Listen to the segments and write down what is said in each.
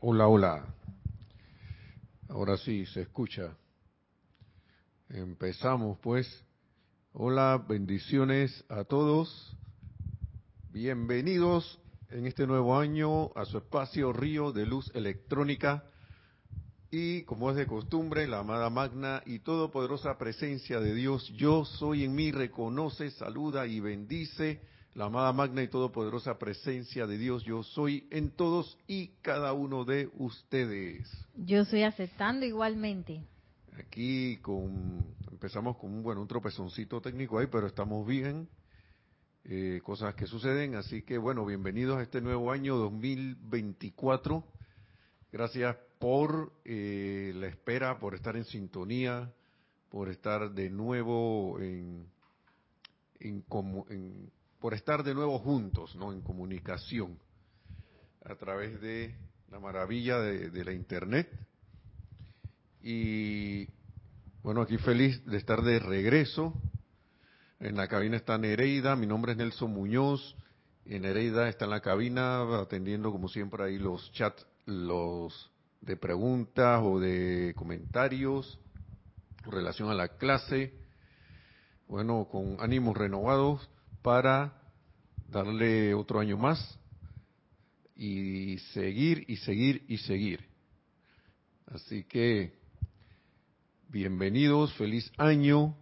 Hola, hola. Ahora sí, se escucha. Empezamos pues. Hola, bendiciones a todos. Bienvenidos en este nuevo año a su espacio Río de Luz Electrónica. Y como es de costumbre, la amada magna y todopoderosa presencia de Dios, yo soy en mí, reconoce, saluda y bendice la amada magna y todopoderosa presencia de Dios, yo soy en todos y cada uno de ustedes. Yo estoy aceptando igualmente. Aquí con, empezamos con un, bueno, un tropezoncito técnico ahí, pero estamos bien. Eh, cosas que suceden, así que bueno, bienvenidos a este nuevo año 2024. Gracias por eh, la espera, por estar en sintonía, por estar de nuevo en, en, en por estar de nuevo juntos, ¿no? En comunicación a través de la maravilla de, la Internet. Y bueno, aquí feliz de estar de regreso. En la cabina está Nereida, mi nombre es Nelson Muñoz. Y Nereida está en la cabina atendiendo como siempre ahí los chats, los de preguntas o de comentarios en relación a la clase. Bueno, con ánimos renovados para darle otro año más y seguir y seguir y seguir. Así que bienvenidos, feliz año,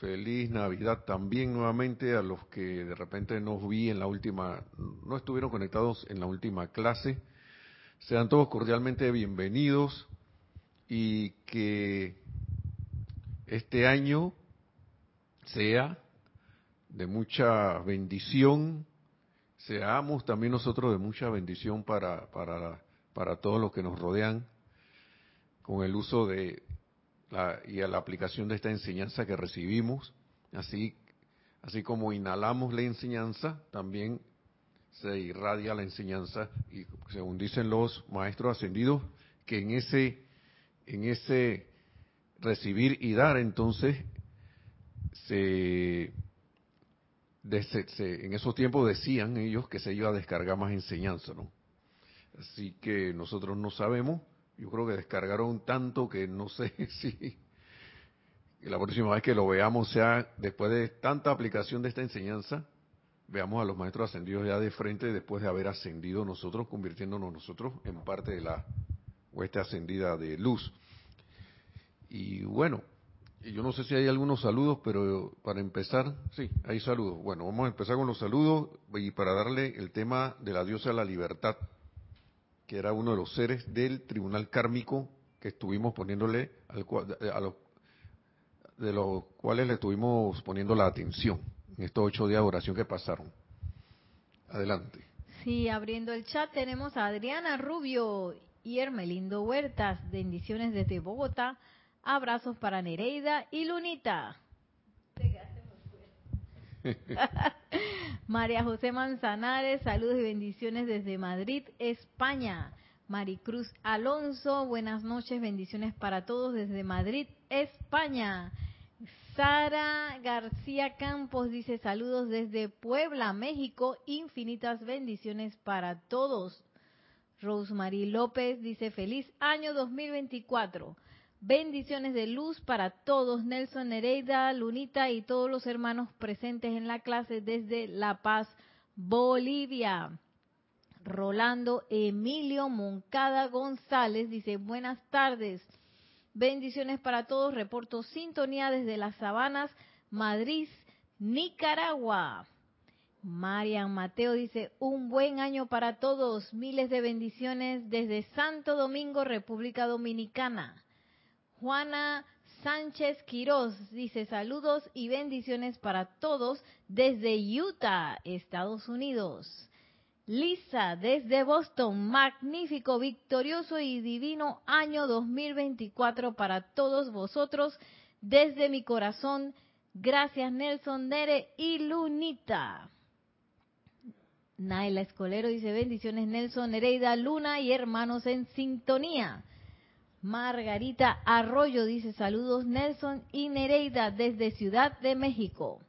feliz Navidad también nuevamente a los que de repente no vi en la última, no estuvieron conectados en la última clase. Sean todos cordialmente bienvenidos y que este año sea de mucha bendición, seamos también nosotros de mucha bendición para, para, para todos los que nos rodean con el uso de la, y a la aplicación de esta enseñanza que recibimos. Así, así como inhalamos la enseñanza, también se irradia la enseñanza y según dicen los maestros ascendidos, que en ese, en ese recibir y dar entonces se en esos tiempos decían ellos que se iba a descargar más enseñanza, ¿no? Así que nosotros no sabemos, yo creo que descargaron tanto que no sé si la próxima vez que lo veamos sea después de tanta aplicación de esta enseñanza, veamos a los maestros ascendidos ya de frente después de haber ascendido nosotros, convirtiéndonos nosotros en parte de la hueste ascendida de luz. Y bueno, yo no sé si hay algunos saludos, pero para empezar, sí, hay saludos. Bueno, vamos a empezar con los saludos y para darle el tema de la diosa de la libertad, que era uno de los seres del tribunal kármico que estuvimos poniéndole al, a los, de los cuales le estuvimos poniendo la atención en estos ocho días de oración que pasaron. Adelante. Sí, abriendo el chat tenemos a Adriana Rubio y Hermelindo Huertas, bendiciones desde Bogotá. Abrazos para Nereida y Lunita. María José Manzanares, saludos y bendiciones desde Madrid, España. Maricruz Alonso, buenas noches, bendiciones para todos desde Madrid, España. Sara García Campos dice saludos desde Puebla, México, infinitas bendiciones para todos. Rosemary López dice feliz año 2024. Bendiciones de luz para todos, Nelson Nereida, Lunita y todos los hermanos presentes en la clase desde La Paz, Bolivia. Rolando Emilio Moncada González dice, buenas tardes, bendiciones para todos, reporto sintonía desde las Sabanas, Madrid, Nicaragua. Marian Mateo dice, un buen año para todos, miles de bendiciones desde Santo Domingo, República Dominicana. Juana Sánchez Quiroz dice saludos y bendiciones para todos desde Utah, Estados Unidos. Lisa desde Boston, magnífico, victorioso y divino año 2024 para todos vosotros desde mi corazón. Gracias Nelson Nere y Lunita. Naila Escolero dice bendiciones Nelson, Nereida, Luna y hermanos en sintonía. Margarita Arroyo dice saludos Nelson y Nereida desde Ciudad de México.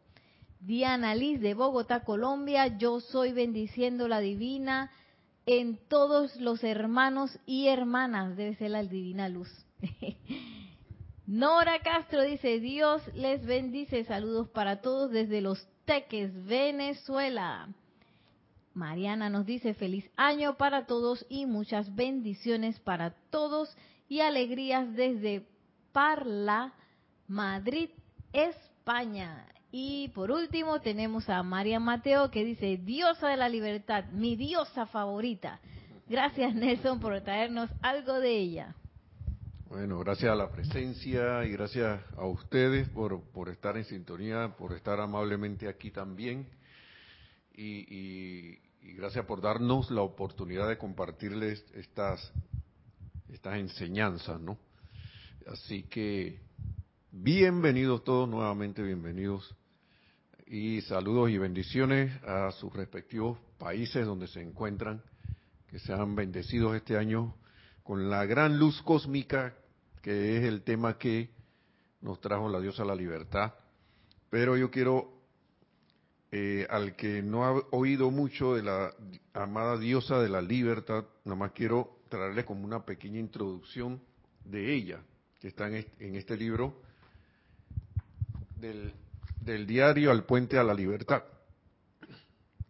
Diana Liz de Bogotá, Colombia, yo soy bendiciendo la divina en todos los hermanos y hermanas. Debe ser la divina luz. Nora Castro dice, Dios les bendice. Saludos para todos desde Los Teques, Venezuela. Mariana nos dice, feliz año para todos y muchas bendiciones para todos y alegrías desde Parla, Madrid, España. Y por último tenemos a María Mateo que dice, diosa de la libertad, mi diosa favorita. Gracias Nelson por traernos algo de ella. Bueno, gracias a la presencia y gracias a ustedes por, por estar en sintonía, por estar amablemente aquí también. Y, gracias por darnos la oportunidad de compartirles estas, estas enseñanzas, ¿no? Así que bienvenidos todos, nuevamente bienvenidos. Y saludos y bendiciones a sus respectivos países donde se encuentran, que sean bendecidos este año con la gran luz cósmica, que es el tema que nos trajo la diosa la libertad. Pero yo quiero, eh, al que no ha oído mucho de la amada diosa de la libertad, nada más quiero traerle como una pequeña introducción de ella, que está en este, libro del, del, diario al puente a la libertad.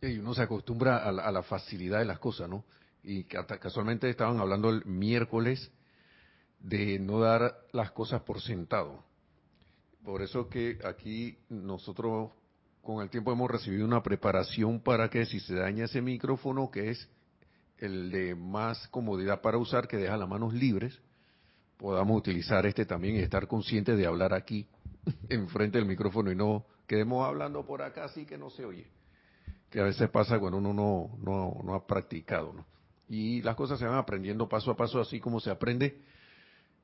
Y uno se acostumbra a la, a la facilidad de las cosas, ¿no? y casualmente estaban hablando el miércoles de no dar las cosas por sentado. Por eso que aquí nosotros con el tiempo hemos recibido una preparación para que si se daña ese micrófono, que es el de más comodidad para usar, que deja las manos libres, podamos utilizar este también y estar conscientes de hablar aquí, enfrente del micrófono y no quedemos hablando por acá así que no se oye. Que a veces pasa cuando uno no, no, no ha practicado, ¿no? Y las cosas se van aprendiendo paso a paso, así como se aprende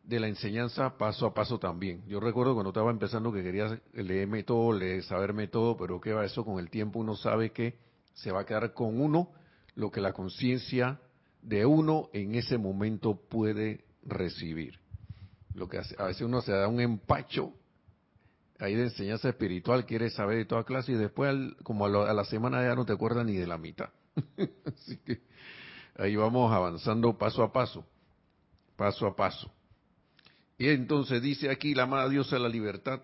de la enseñanza paso a paso también. Yo recuerdo cuando estaba empezando que quería leerme todo, leer, saberme todo, pero ¿qué va eso? Con el tiempo uno sabe que se va a quedar con uno lo que la conciencia de uno en ese momento puede recibir. Lo que a veces uno se da un empacho ahí de enseñanza espiritual, quiere saber de toda clase y después como a, a la semana ya no te acuerdas ni de la mitad. Así que Ahí vamos avanzando paso a paso, paso a paso. Y entonces dice aquí la amada diosa de la libertad,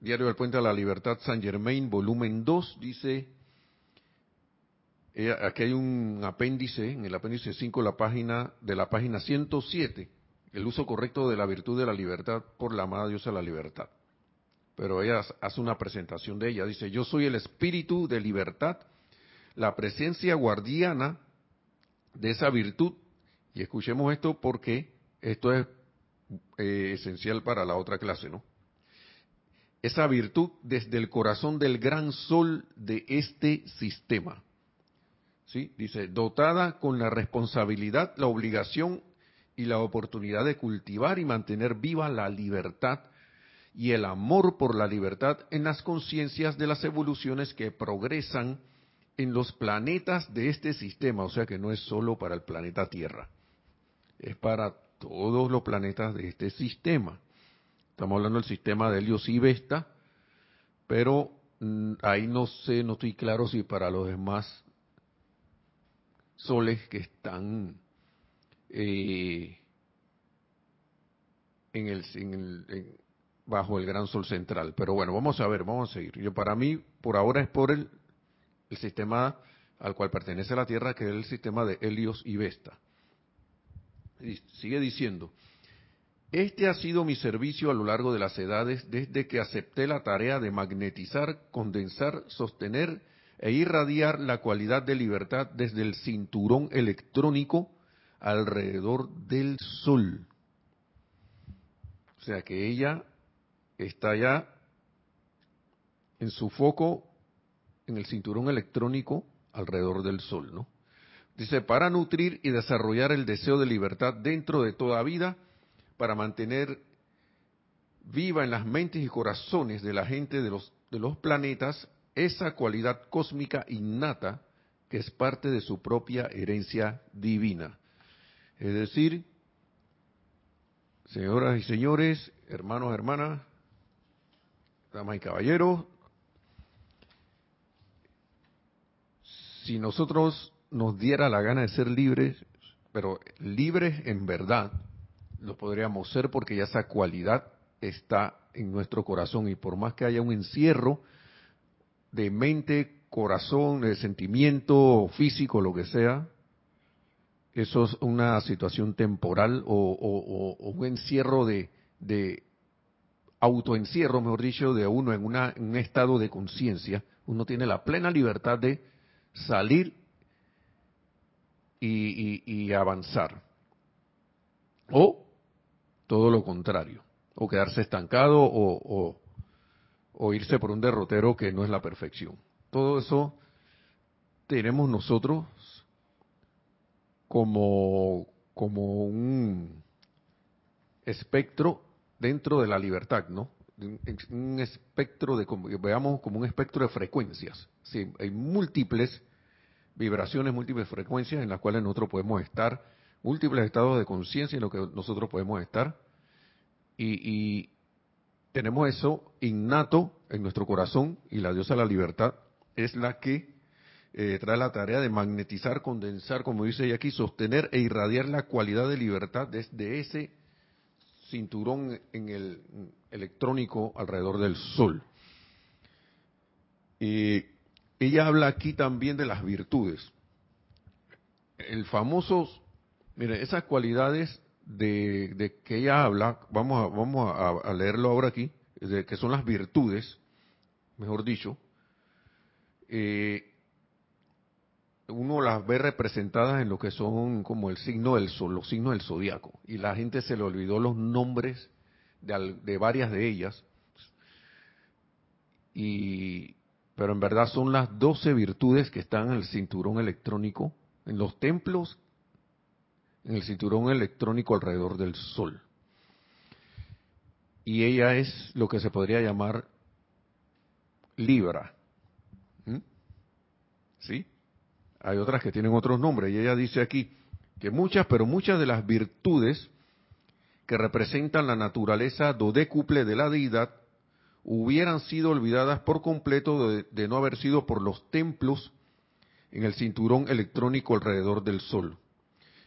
Diario del Puente de la Libertad, San Germain, volumen 2, dice, eh, aquí hay un apéndice, en el apéndice 5 la página, de la página 107, el uso correcto de la virtud de la libertad por la amada diosa de la libertad. Pero ella hace una presentación de ella, dice, yo soy el espíritu de libertad, la presencia guardiana de esa virtud. Y escuchemos esto porque esto es eh, esencial para la otra clase, ¿no? Esa virtud desde el corazón del gran sol de este sistema. ¿Sí? Dice, dotada con la responsabilidad, la obligación y la oportunidad de cultivar y mantener viva la libertad y el amor por la libertad en las conciencias de las evoluciones que progresan en los planetas de este sistema, o sea que no es solo para el planeta Tierra, es para todos los planetas de este sistema. Estamos hablando del sistema de Helios y Vesta, pero mm, ahí no sé, no estoy claro si para los demás soles que están eh, en el, en bajo el gran sol central. Pero bueno, vamos a ver, vamos a seguir. Yo para mí, por ahora es por el el sistema al cual pertenece la Tierra, que es el sistema de Helios y Vesta. Y sigue diciendo, este ha sido mi servicio a lo largo de las edades desde que acepté la tarea de magnetizar, condensar, sostener e irradiar la cualidad de libertad desde el cinturón electrónico alrededor del Sol. O sea que ella está ya en su foco en el cinturón electrónico alrededor del Sol, ¿no? Dice, para nutrir y desarrollar el deseo de libertad dentro de toda vida, para mantener viva en las mentes y corazones de la gente de los, de los planetas esa cualidad cósmica innata que es parte de su propia herencia divina. Es decir, señoras y señores, hermanos, hermanas, damas y caballeros, si nosotros nos diera la gana de ser libres, pero libres en verdad, lo podríamos ser porque ya esa cualidad está en nuestro corazón y por más que haya un encierro de mente, corazón, de sentimiento físico, lo que sea, eso es una situación temporal o, un encierro de, autoencierro, mejor dicho, de uno en, una, en un estado de conciencia, uno tiene la plena libertad de salir y, avanzar. O todo lo contrario, o quedarse estancado o irse por un derrotero que no es la perfección. Todo eso tenemos nosotros como, como un espectro dentro de la libertad, ¿no? Un, espectro de, veamos como un espectro de frecuencias. Sí, hay múltiples vibraciones, múltiples frecuencias en las cuales nosotros podemos estar, múltiples estados de conciencia en los que nosotros podemos estar, y, tenemos eso innato en nuestro corazón, y la diosa de la libertad es la que eh, trae la tarea de magnetizar, condensar, como dice ella aquí, sostener e irradiar la cualidad de libertad desde ese cinturón en el electrónico alrededor del Sol. Y ella habla aquí también de las virtudes. El famoso, mire, esas cualidades de, que ella habla, vamos a, vamos a, leerlo ahora aquí, de, que son las virtudes, mejor dicho, eh, uno las ve representadas en lo que son como el signo del sol, los signos del zodiaco, y la gente se le olvidó los nombres de, de varias de ellas, y, pero en verdad son las doce virtudes que están en el cinturón electrónico, en los templos, en el cinturón electrónico alrededor del sol. Y ella es lo que se podría llamar Libra. ¿Mm? ¿Sí? hay otras que tienen otros nombres, y ella dice aquí que muchas, pero muchas de las virtudes que representan la naturaleza dodécuple de la deidad hubieran sido olvidadas por completo de, no haber sido por los templos en el cinturón electrónico alrededor del Sol,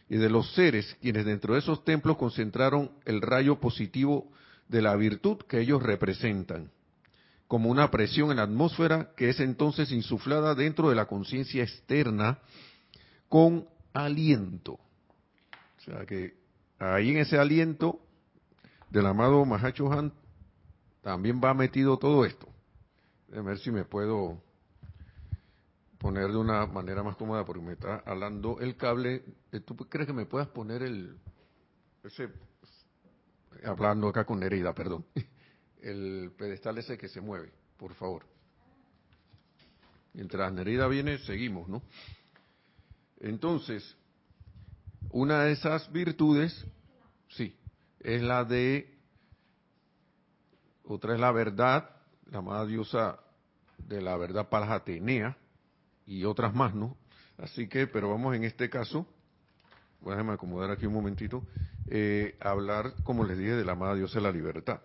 y de los seres quienes dentro de esos templos concentraron el rayo positivo de la virtud que ellos representan como una presión en la atmósfera que es entonces insuflada dentro de la conciencia externa con aliento. O sea que ahí en ese aliento del amado Mahacho Han también va metido todo esto. A ver si me puedo poner de una manera más cómoda porque me está hablando el cable. Eh, ¿Tú crees que me puedas poner el... ese hablando acá con Nereida, perdón el pedestal ese que se mueve, por favor. Mientras Nerida viene, seguimos, ¿no? Entonces, una de esas virtudes, sí, es la de, otra es la verdad, la amada diosa de la verdad para Atenea, y otras más, ¿no? Así que, pero vamos en este caso, déjame acomodar aquí un momentito, eh, hablar, como les dije, de la amada diosa de la libertad.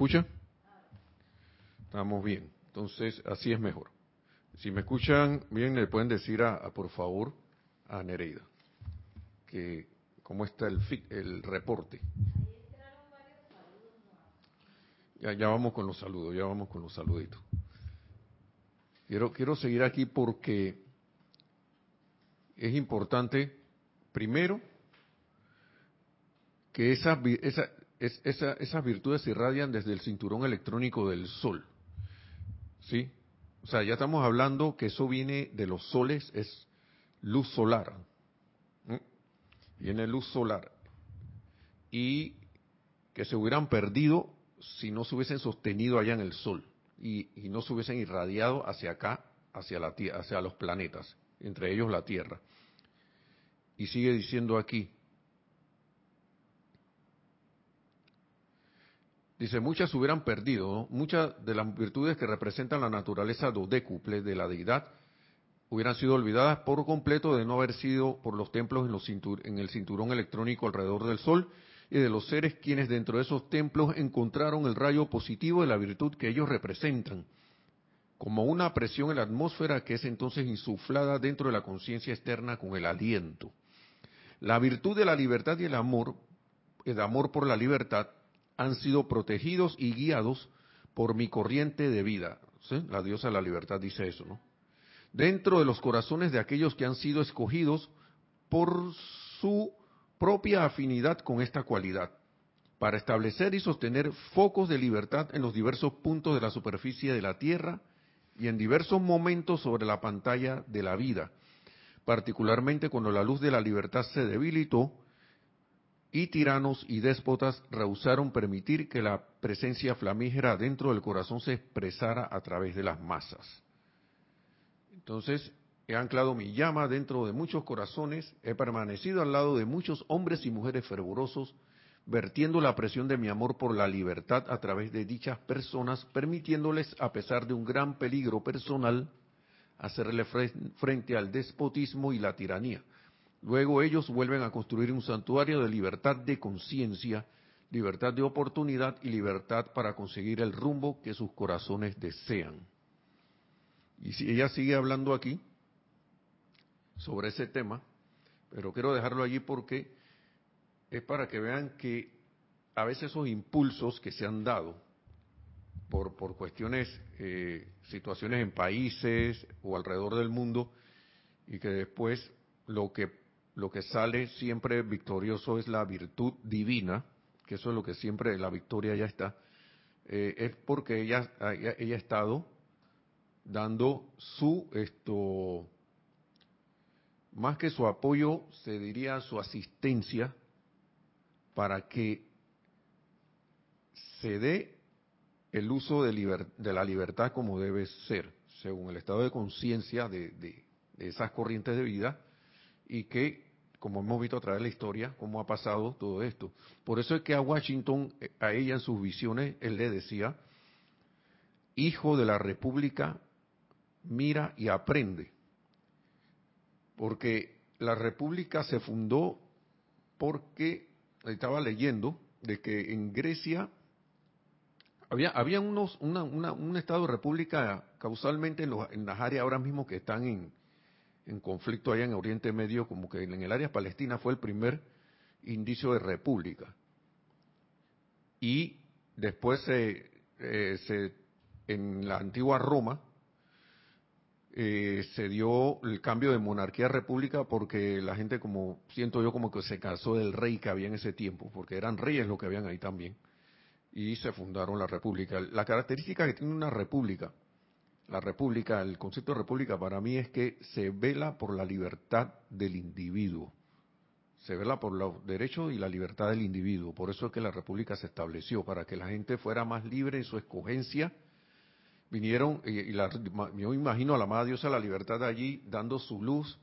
Escucha? Estamos bien. Entonces, así es mejor. Si me escuchan bien, le pueden decir a, por favor a Nereida que cómo está el, el reporte. Ya, ya vamos con los saludos, ya vamos con los saluditos. Quiero, quiero seguir aquí porque es importante, primero, que esa, esa, esas virtudes se irradian desde el cinturón electrónico del Sol. ¿Sí? O sea, ya estamos hablando que eso viene de los soles, es luz solar. Viene luz solar. Y que se hubieran perdido si no se hubiesen sostenido allá en el Sol y, no se hubiesen irradiado hacia acá, hacia, la, hacia los planetas, entre ellos la Tierra. Y sigue diciendo aquí, Dice, muchas se hubieran perdido. Muchas de las virtudes que representan la naturaleza dodécuple de la deidad hubieran sido olvidadas por completo de no haber sido por los templos en, los en el cinturón electrónico alrededor del Sol y de los seres quienes dentro de esos templos encontraron el rayo positivo de la virtud que ellos representan, como una presión en la atmósfera que es entonces insuflada dentro de la conciencia externa con el aliento. La virtud de la libertad y el amor, el amor por la libertad, han sido protegidos y guiados por mi corriente de vida. La diosa de la libertad dice eso, ¿no? Dentro de los corazones de aquellos que han sido escogidos por su propia afinidad con esta cualidad, para establecer y sostener focos de libertad en los diversos puntos de la superficie de la Tierra y en diversos momentos sobre la pantalla de la vida, particularmente cuando la luz de la libertad se debilitó y tiranos y déspotas rehusaron permitir que la presencia flamígera dentro del corazón se expresara a través de las masas. Entonces, he anclado mi llama dentro de muchos corazones, he permanecido al lado de muchos hombres y mujeres fervorosos, vertiendo la presión de mi amor por la libertad a través de dichas personas, permitiéndoles, a pesar de un gran peligro personal, hacerle frente al despotismo y la tiranía Luego ellos vuelven a construir un santuario de libertad de conciencia, libertad de oportunidad y libertad para conseguir el rumbo que sus corazones desean. Y si ella sigue hablando aquí sobre ese tema, pero quiero dejarlo allí porque es para que vean que a veces esos impulsos que se han dado por, por cuestiones, eh, situaciones en países o alrededor del mundo, y que después lo que lo que sale siempre victorioso es la virtud divina, que eso es lo que siempre la victoria ya está, eh, es porque ella, ella, ha estado dando su esto más que su apoyo, se diría su asistencia para que se dé el uso de, de la libertad como debe ser, según el estado de conciencia de, esas corrientes de vida, y que, como hemos visto a través de la historia, cómo ha pasado todo esto. Por eso es que a Washington, eh, a ella en sus visiones, él le decía, hijo de la República, mira y aprende. Porque la República se fundó porque, estaba leyendo, de que en Grecia había, había unos, un estado de república causalmente en, en las áreas ahora mismo que están en, en conflicto allá en Oriente Medio, como que en el área palestina fue el primer indicio de república. Y después se, eh, en la antigua Roma eh, se dio el cambio de monarquía a república porque la gente como, siento yo como que se casó del rey que había en ese tiempo, porque eran reyes los que habían ahí también, y se fundaron la república. La característica que tiene una república la república, el concepto de república para mí es que se vela por la libertad del individuo, se vela por los derechos y la libertad del individuo. Por eso es que la república se estableció, para que la gente fuera más libre en su escogencia. Vinieron, y, la, yo imagino a la amada diosa la libertad allí dando su luz,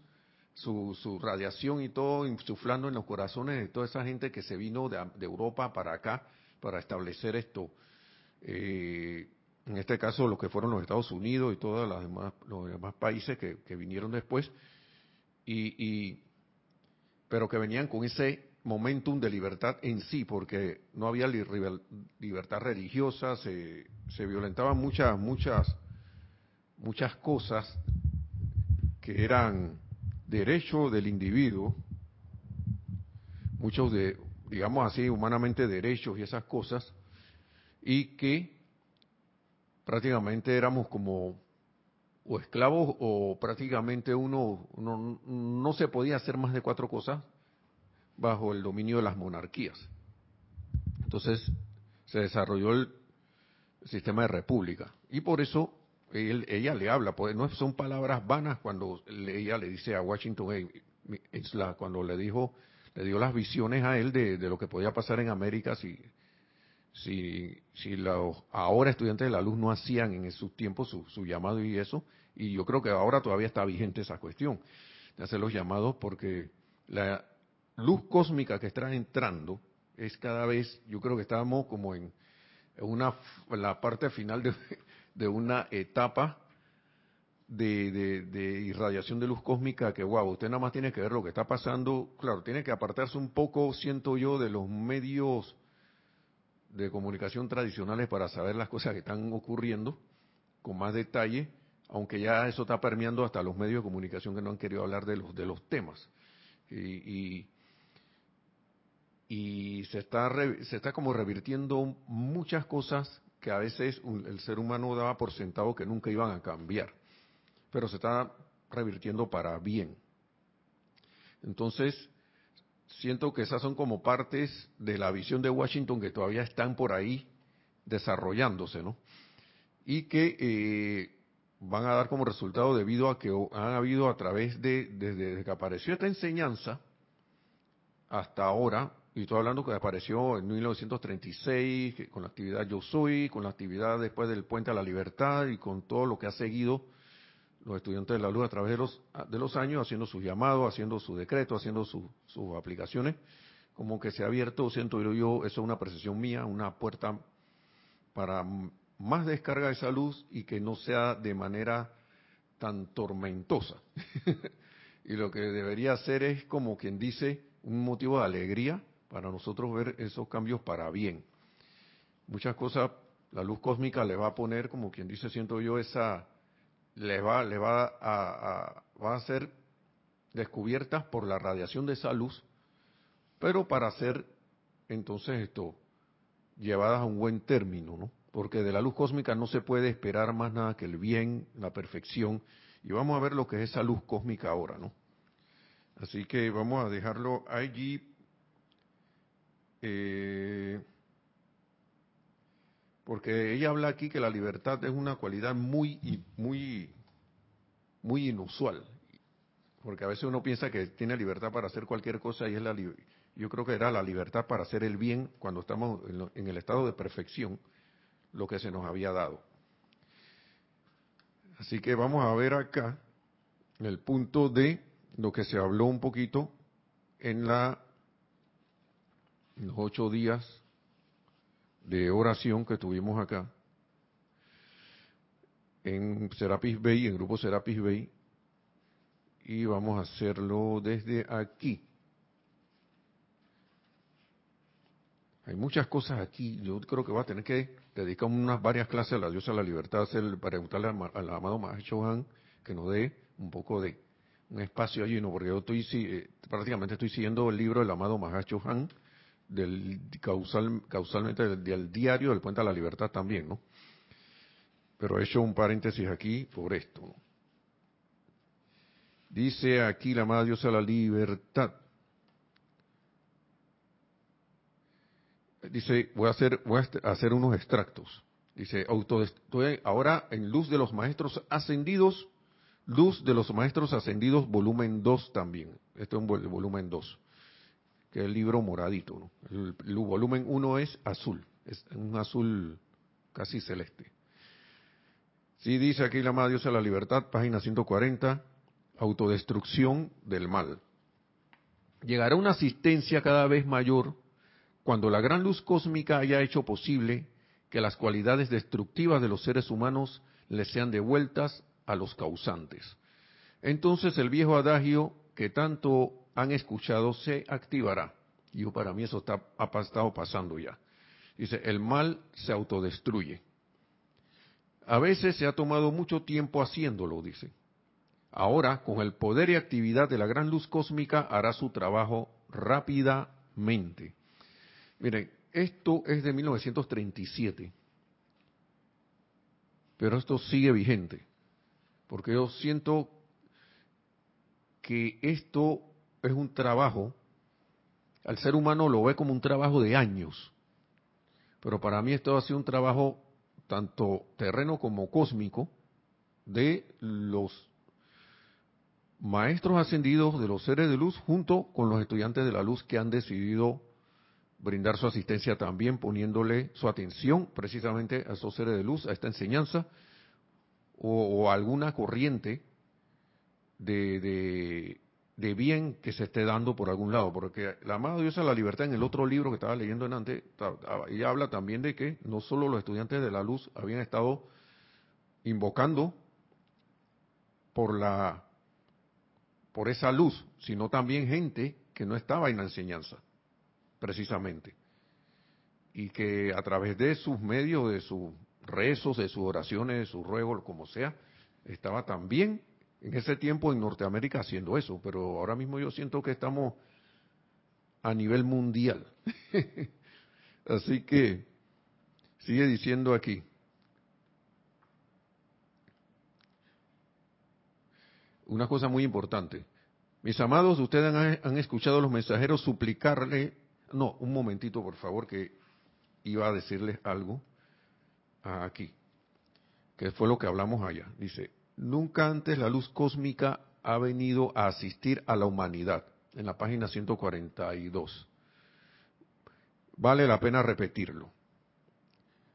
su, su, radiación y todo, insuflando en los corazones de toda esa gente que se vino de, de Europa para acá para establecer esto. Eh, en este caso lo que fueron los Estados Unidos y todos los demás, los demás países que, vinieron después, y, pero que venían con ese momentum de libertad en sí, porque no había libertad religiosa, se, se violentaban muchas, muchas, muchas cosas que eran derechos del individuo, muchos de, digamos así, humanamente derechos y esas cosas, y que prácticamente éramos como o esclavos o prácticamente uno, no se podía hacer más de cuatro cosas bajo el dominio de las monarquías. Entonces se desarrolló el sistema de república y por eso ella le habla, pues no son palabras vanas cuando ella le dice a Washington, cuando le dijo, le dio las visiones a él de, de, lo que podía pasar en América si si, si los ahora estudiantes de la luz no hacían en sus tiempos su, llamado y eso, y yo creo que ahora todavía está vigente esa cuestión de hacer los llamados porque la luz cósmica que está entrando es cada vez, yo creo que estamos como en, una la parte final de, de una etapa de, de, de, irradiación de luz cósmica que, wow, usted nada más tiene que ver lo que está pasando. Claro, tiene que apartarse un poco, siento yo, de los medios de comunicación tradicionales para saber las cosas que están ocurriendo con más detalle, aunque ya eso está permeando hasta los medios de comunicación que no han querido hablar de los, de los temas. Y, y, y se, está se está como revirtiendo muchas cosas que a veces el ser humano daba por sentado que nunca iban a cambiar pero se está revirtiendo para bien. Entonces, siento que esas son como partes de la visión de Washington que todavía están por ahí desarrollándose, ¿no? Y que eh, van a dar como resultado debido a que han habido a través de, desde que apareció esta enseñanza hasta ahora, y estoy hablando que apareció en 1936, con la actividad Yo Soy, con la actividad después del Puente a la Libertad y con todo lo que ha seguido los estudiantes de la luz a través de los, de los años, haciendo sus llamados, haciendo su decreto, haciendo sus aplicaciones, como que se ha abierto, siento yo, eso es una percepción mía, una puerta para más descarga de esa luz y que no sea de manera tan tormentosa. y lo que debería ser es, como quien dice, un motivo de alegría para nosotros ver esos cambios para bien. Muchas cosas, la luz cósmica le va a poner, como quien dice, siento yo, esa le va, le va a, va a ser descubiertas por la radiación de esa luz, pero para ser entonces esto llevadas a un buen término, ¿no? Porque de la luz cósmica no se puede esperar más nada que el bien, la perfección, y vamos a ver lo que es esa luz cósmica ahora, ¿no? Así que vamos a dejarlo allí. Eh, porque ella habla aquí que la libertad es una cualidad muy, muy, muy inusual, porque a veces uno piensa que tiene libertad para hacer cualquier cosa y es la yo creo que era la libertad para hacer el bien cuando estamos en, el estado de perfección, lo que se nos había dado. Así que vamos a ver acá el punto de lo que se habló un poquito en la en los ocho días de oración que tuvimos acá en Serapis Bay, en grupo Serapis Bay, y vamos a hacerlo desde aquí. Hay muchas cosas aquí. Yo creo que va a tener que dedicar unas varias clases a la diosa de la libertad, para preguntarle al, amado Mahacho Han que nos dé un poco de un espacio allí, ¿no? porque yo estoy eh, prácticamente estoy siguiendo el libro del amado Mahacho Han, del causal, causalmente del, diario del Puente a la Libertad también, ¿no? Pero he hecho un paréntesis aquí por esto. Dice aquí la amada diosa la libertad. Dice, voy a hacer, voy a hacer unos extractos. Dice, ahora en luz de los maestros ascendidos, luz de los maestros ascendidos, volumen 2 también. Este es un volumen 2 que es el libro moradito. El, volumen 1 es azul, es un azul casi celeste. Sí dice aquí la Madre Diosa de la Libertad, página 140, autodestrucción del mal. Llegará una asistencia cada vez mayor cuando la gran luz cósmica haya hecho posible que las cualidades destructivas de los seres humanos les sean devueltas a los causantes. Entonces el viejo adagio que tanto han escuchado se activará. Y para mí eso está, ha estado pasando ya. Dice, el mal se autodestruye. A veces se ha tomado mucho tiempo haciéndolo, dice. Ahora, con el poder y actividad de la gran luz cósmica, hará su trabajo rápidamente. Miren, esto es de 1937, pero esto sigue vigente, porque yo siento que esto es un trabajo, al ser humano lo ve como un trabajo de años, pero para mí esto ha sido un trabajo tanto terreno como cósmico de los maestros ascendidos de los seres de luz junto con los estudiantes de la luz que han decidido brindar su asistencia también poniéndole su atención precisamente a esos seres de luz, a esta enseñanza o, alguna corriente de, de bien que se esté dando por algún lado, porque la amada diosa de la libertad en el otro libro que estaba leyendo en antes, ella habla también de que no solo los estudiantes de la luz habían estado invocando por la por esa luz, sino también gente que no estaba en la enseñanza, precisamente. Y que a través de sus medios, de sus rezos, de sus oraciones, de sus ruegos, como sea, estaba también en ese tiempo en Norteamérica haciendo eso, pero ahora mismo yo siento que estamos a nivel mundial. Así que sigue diciendo aquí. Una cosa muy importante. Mis amados, ustedes han, escuchado a los mensajeros suplicarle, no, un momentito por favor, que iba a decirles algo aquí, que fue lo que hablamos allá. Dice, Nunca antes la luz cósmica ha venido a asistir a la humanidad, en la página 142. Vale la pena repetirlo,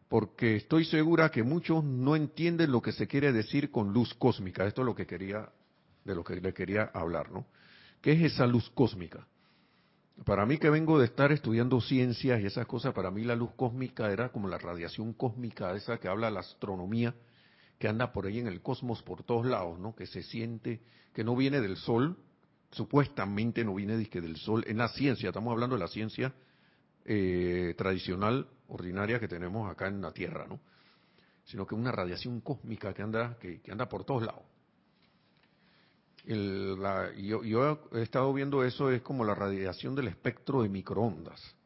porque estoy segura que muchos no entienden lo que se quiere decir con luz cósmica. Esto es lo que quería, de lo que le quería hablar, ¿no? ¿Qué es esa luz cósmica? Para mí que vengo de estar estudiando ciencias y esas cosas, para mí la luz cósmica era como la radiación cósmica, esa que habla la astronomía, que anda por ahí en el cosmos por todos lados, ¿no? Que se siente que no viene del sol, supuestamente no viene del sol, en la ciencia, estamos hablando de la ciencia eh, tradicional, ordinaria que tenemos acá en la Tierra, ¿no? Sino que una radiación cósmica que anda, que, anda por todos lados. yo, yo he estado viendo eso, es como la radiación del espectro de microondas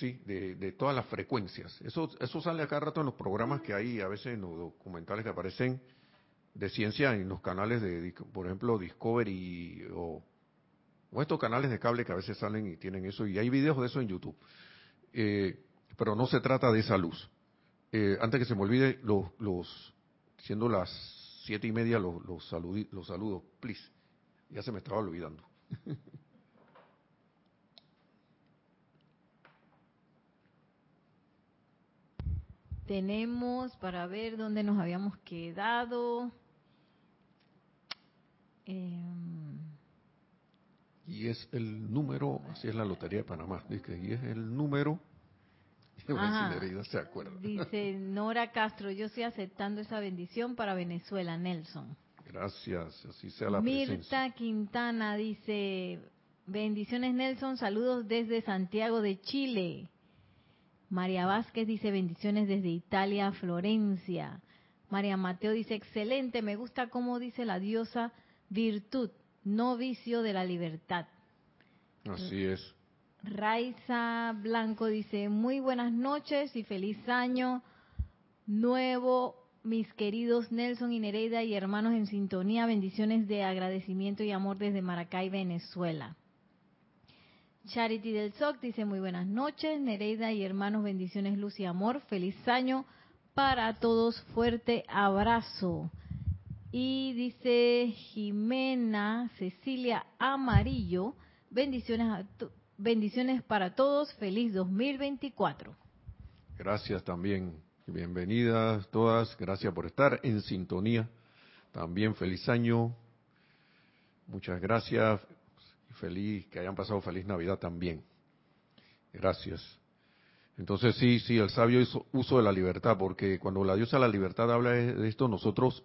Sí, de, todas las frecuencias. Eso, eso sale acá rato en los programas que hay, a veces en los documentales que aparecen de ciencia en los canales de, por ejemplo, Discovery o, estos canales de cable que a veces salen y tienen eso, y hay videos de eso en YouTube. Eh, pero no se trata de esa luz. Eh, antes que se me olvide, los, los siendo las siete y media, los, los, los saludos, please. Ya se me estaba olvidando. tenemos para ver dónde nos habíamos quedado. Em, y es el número, así es la Lotería de Panamá, dice, y es el número. se acuerda. Dice Nora Castro, yo estoy aceptando esa bendición para Venezuela, Nelson. Gracias, así sea la Mirta Quintana dice, bendiciones Nelson, saludos desde Santiago de Chile. María Vázquez dice bendiciones desde Italia, Florencia. María Mateo dice excelente, me gusta cómo dice la diosa virtud, no vicio de la libertad. Así es. Raiza Blanco dice muy buenas noches y feliz año nuevo, mis queridos Nelson y Nereida y hermanos en sintonía, bendiciones de agradecimiento y amor desde Maracay, Venezuela. Charity del SOC dice muy buenas noches, Nereida y hermanos, bendiciones, luz y amor, feliz año para todos, fuerte abrazo. Y dice Jimena Cecilia Amarillo, bendiciones, bendiciones para todos, feliz 2024. Gracias también, bienvenidas todas, gracias por estar en sintonía. También feliz año, muchas gracias, feliz, que hayan pasado feliz Navidad también. Gracias. Entonces sí, sí, el sabio hizo uso de la libertad, porque cuando la diosa de la libertad habla de esto, nosotros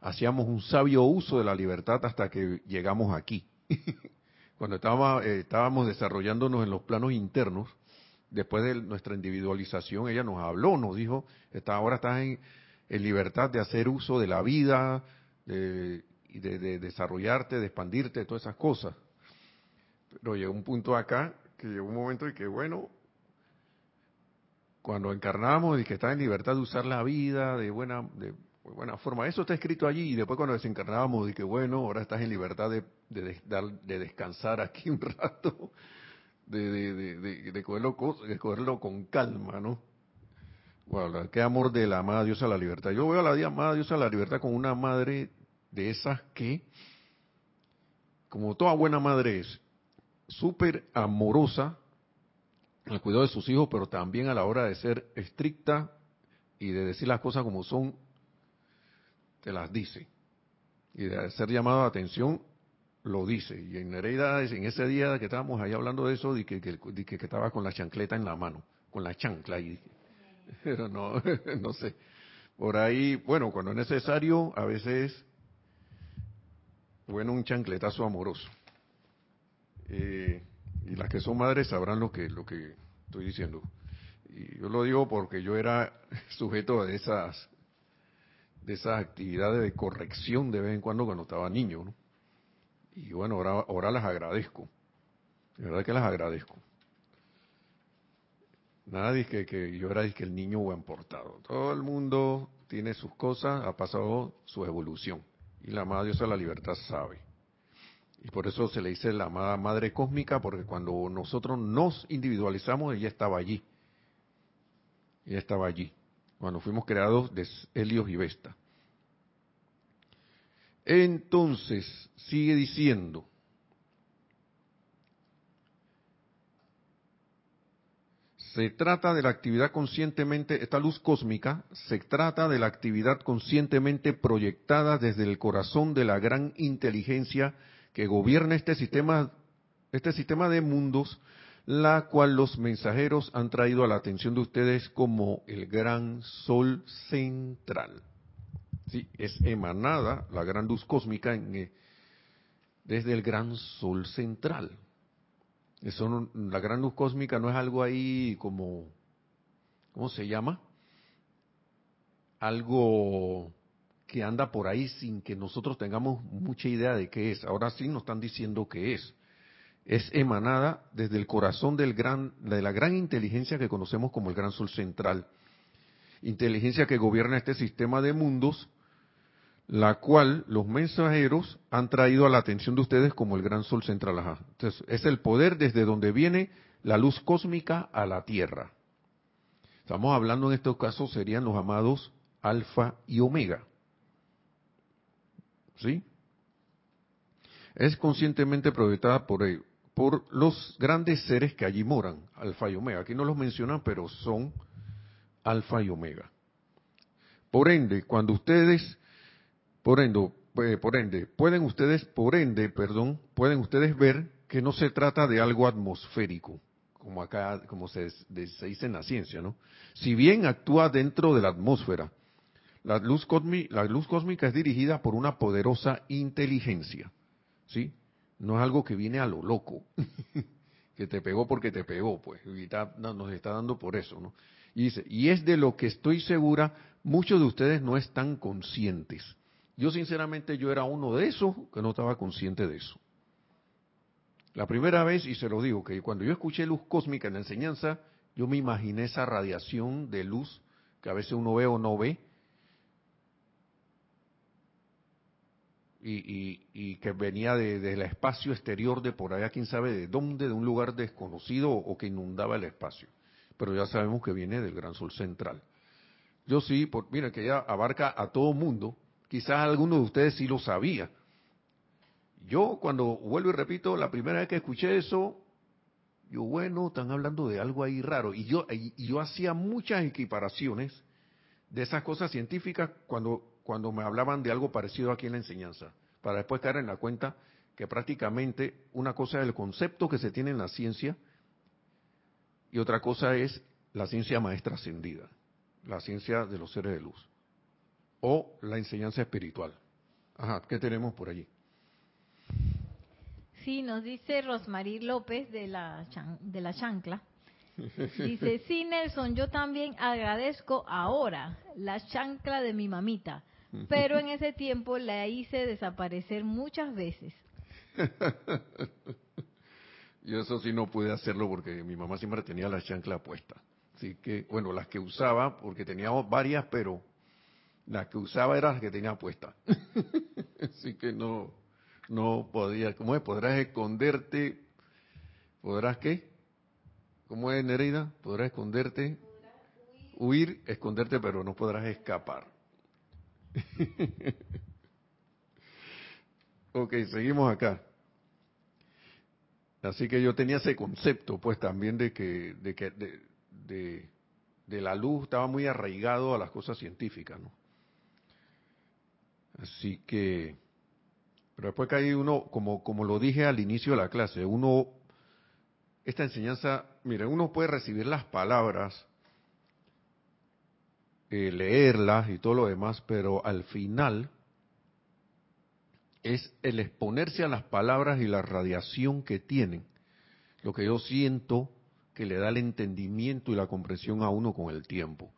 hacíamos un sabio uso de la libertad hasta que llegamos aquí. cuando estábamos, eh, estábamos desarrollándonos en los planos internos, después de nuestra individualización, ella nos habló, nos dijo, está, ahora estás en, libertad de hacer uso de la vida, de, de desarrollarte, de expandirte, de todas esas cosas. Pero llegó un punto acá, que llegó un momento y que, bueno, cuando encarnamos y que está en libertad de usar la vida de buena, de buena forma, eso está escrito allí, y después cuando desencarnábamos, y que bueno, ahora estás en libertad de, de, de descansar aquí un rato, de, de, de, cogerlo, de cogerlo con calma, ¿no? Bueno, qué amor de la amada diosa a la libertad. Yo veo a la amada diosa a la libertad con una madre de esas que, como toda buena madre es, súper amorosa al cuidado de sus hijos, pero también a la hora de ser estricta y de decir las cosas como son, te las dice. Y de ser llamado a atención, lo dice. Y en Nereida, en ese día que estábamos ahí hablando de eso, de que, que, que estaba con la chancleta en la mano, con la chancla. Y, pero no, no sé. Por ahí, bueno, cuando es necesario, a veces, bueno, un chancletazo amoroso. Eh, y las que son madres sabrán lo que, lo que estoy diciendo. Y yo lo digo porque yo era sujeto de esas, de esas actividades de corrección de vez en cuando cuando estaba niño. Y bueno, ahora, ahora las agradezco. De verdad que las agradezco. Nada dice que, yo era que el niño buen portado. Todo el mundo tiene sus cosas, ha pasado su evolución. Y la amada diosa de la libertad sabe. Y por eso se le dice la amada madre cósmica, porque cuando nosotros nos individualizamos, ella estaba allí. Ella estaba allí. Cuando fuimos creados de Helios y Vesta. Entonces, sigue diciendo, se trata de la actividad conscientemente, esta luz cósmica, se trata de la actividad conscientemente proyectada desde el corazón de la gran inteligencia que gobierna este sistema, este sistema de mundos, la cual los mensajeros han traído a la atención de ustedes como el gran sol central. Sí, es emanada la gran luz cósmica eh, desde el gran sol central. Eso la gran luz cósmica no es algo ahí como, ¿cómo se llama? Algo que anda por ahí sin que nosotros tengamos mucha idea de qué es. Ahora sí nos están diciendo qué es. Es emanada desde el corazón del gran, de la gran inteligencia que conocemos como el gran sol central. Inteligencia que gobierna este sistema de mundos la cual los mensajeros han traído a la atención de ustedes como el gran sol central. Entonces, es el poder desde donde viene la luz cósmica a la Tierra. Estamos hablando en estos casos serían los amados alfa y omega. ¿Sí? Es conscientemente proyectada por, por los grandes seres que allí moran, alfa y omega. Aquí no los mencionan, pero son alfa y omega. Por ende, cuando ustedes por ende, eh, por ende, pueden ustedes, por ende, perdón, pueden ustedes ver que no se trata de algo atmosférico, como acá, como se, dice en la ciencia, ¿no? Si bien actúa dentro de la atmósfera, la luz, la luz cósmica es dirigida por una poderosa inteligencia, ¿sí? No es algo que viene a lo loco, que te pegó porque te pegó, pues, y nos está dando por eso, ¿no? Y dice, y es de lo que estoy segura, muchos de ustedes no están conscientes yo sinceramente yo era uno de esos que no estaba consciente de eso. La primera vez, y se lo digo, que cuando yo escuché luz cósmica en la enseñanza, yo me imaginé esa radiación de luz que a veces uno ve o no ve, y, que venía del espacio exterior de por allá, quién sabe de dónde, de un lugar desconocido o que inundaba el espacio. Pero ya sabemos que viene del gran sol central. Yo sí, por, mira, que ya abarca a todo mundo, Quizás alguno de ustedes sí lo sabía. Yo cuando vuelvo y repito, la primera vez que escuché eso, yo bueno, están hablando de algo ahí raro. Y yo, y yo hacía muchas equiparaciones de esas cosas científicas cuando, cuando me hablaban de algo parecido aquí en la enseñanza, para después caer en la cuenta que prácticamente una cosa es el concepto que se tiene en la ciencia y otra cosa es la ciencia maestra ascendida, la ciencia de los seres de luz o la enseñanza espiritual. Ajá, ¿qué tenemos por allí? Sí, nos dice Rosmarie López de la, de la chancla. Dice, sí, Nelson, yo también agradezco ahora la chancla de mi mamita, pero en ese tiempo la hice desaparecer muchas veces. yo eso sí no pude hacerlo porque mi mamá siempre tenía la chancla puesta. Así que, bueno, las que usaba, porque teníamos varias, pero la que usaba era la que tenía puesta. Así que no, no podía, ¿cómo es? Podrás esconderte, ¿podrás qué? ¿Cómo es Nereida? Podrás esconderte, huir, esconderte, pero no podrás escapar. ok, seguimos acá. Así que yo tenía ese concepto, pues también de que, de que, de, de la luz estaba muy arraigado a las cosas científicas, ¿no? Así que Pero después que hay uno, como, como lo dije al inicio de la clase, uno, esta enseñanza, miren, uno puede recibir las palabras, eh, leerlas y todo lo demás, pero al final es el exponerse a las palabras y la radiación que tienen, lo que yo siento que le da el entendimiento y la comprensión a uno con el tiempo.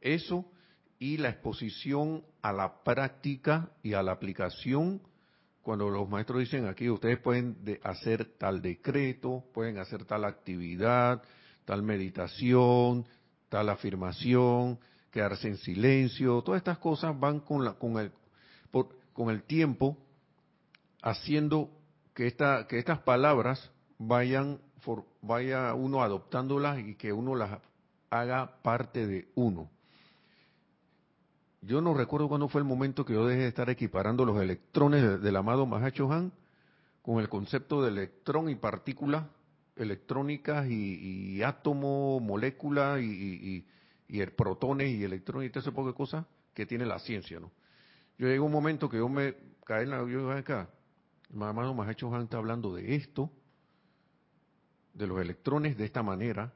Eso y la exposición a la práctica y a la aplicación, cuando los maestros dicen aquí, ustedes pueden hacer tal decreto, pueden hacer tal actividad, tal meditación, tal afirmación, quedarse en silencio, todas estas cosas van con, la, con, el, con el tiempo haciendo que, esta, que estas palabras vayan vaya uno adoptándolas y que uno las haga parte de uno. Yo no recuerdo cuándo fue el momento que yo dejé de estar equiparando los electrones del amado Mahacho Han con el concepto de electrón y partícula electrónicas y, átomo, molécula y, protones y electrones y todo ese poco de cosas que tiene la ciencia, ¿no? Yo llegué a un momento que yo me caí en la... Yo acá, el amado Mahacho Han está hablando de esto, de los electrones de esta manera.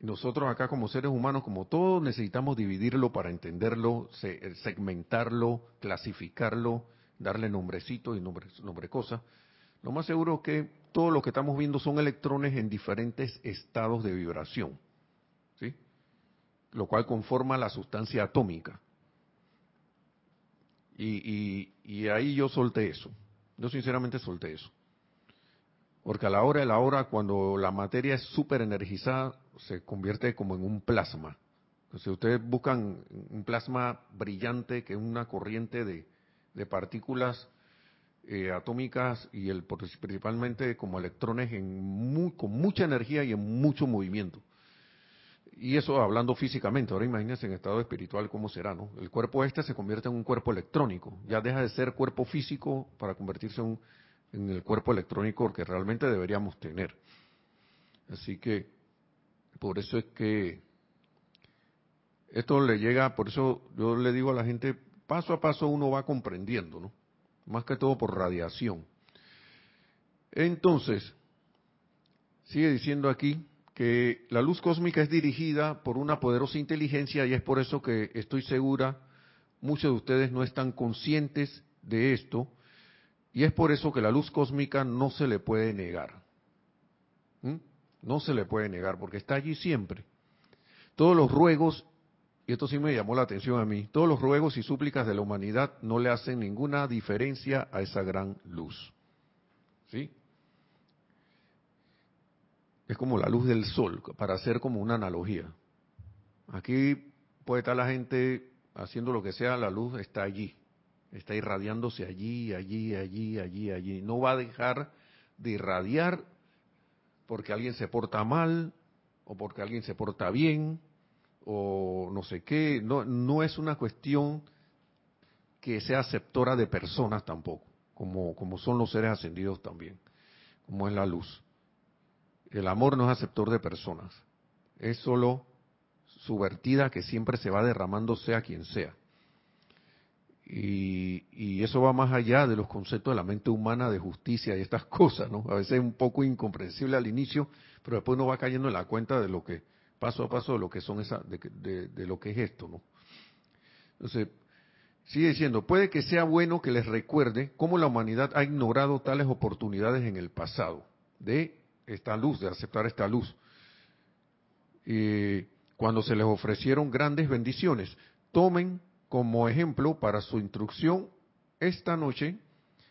Nosotros acá como seres humanos, como todos, necesitamos dividirlo para entenderlo, eh, segmentarlo, clasificarlo, darle nombrecito y nombre, nombre cosa. Lo más seguro es que todo lo que estamos viendo son electrones en diferentes estados de vibración, ¿sí? Lo cual conforma la sustancia atómica. Y, y ahí yo solté eso. Yo sinceramente solté eso. Porque a la hora de la hora, cuando la materia es súper energizada, se convierte como en un plasma. Si ustedes buscan un plasma brillante, que es una corriente de, partículas eh, atómicas y el, principalmente como electrones en con mucha energía y en mucho movimiento. Y eso hablando físicamente, ahora imagínense en estado espiritual cómo será, ¿no? El cuerpo este se convierte en un cuerpo electrónico, ya deja de ser cuerpo físico para convertirse en en el cuerpo electrónico que realmente deberíamos tener. Así que por eso es que esto le llega, por eso yo le digo a la gente, paso a paso uno va comprendiendo, ¿no? Más que todo por radiación. Entonces, sigue diciendo aquí que la luz cósmica es dirigida por una poderosa inteligencia y es por eso que estoy segura, muchos de ustedes no están conscientes de esto, y es por eso que la luz cósmica no se le puede negar. ¿Mm? No se le puede negar, porque está allí siempre. Todos los ruegos, y esto sí me llamó la atención a mí, todos los ruegos y súplicas de la humanidad no le hacen ninguna diferencia a esa gran luz. ¿Sí? Es como la luz del sol, para hacer como una analogía. Aquí puede estar la gente haciendo lo que sea, la luz está allí está irradiándose allí, allí, allí, allí, allí. No va a dejar de irradiar porque alguien se porta mal o porque alguien se porta bien o no sé qué. No, no es una cuestión que sea aceptora de personas tampoco, como, como son los seres ascendidos también, como es la luz. El amor no es aceptor de personas, es solo su vertida que siempre se va derramando sea quien sea. Y, eso va más allá de los conceptos de la mente humana de justicia y estas cosas, ¿no? A veces es un poco incomprensible al inicio, pero después uno va cayendo en la cuenta de lo que, paso a paso, de lo que son esa, de, de lo que es esto, ¿no? Entonces, sigue diciendo, puede que sea bueno que les recuerde cómo la humanidad ha ignorado tales oportunidades en el pasado, de esta luz, de aceptar esta luz. Y cuando se les ofrecieron grandes bendiciones, tomen como ejemplo para su instrucción esta noche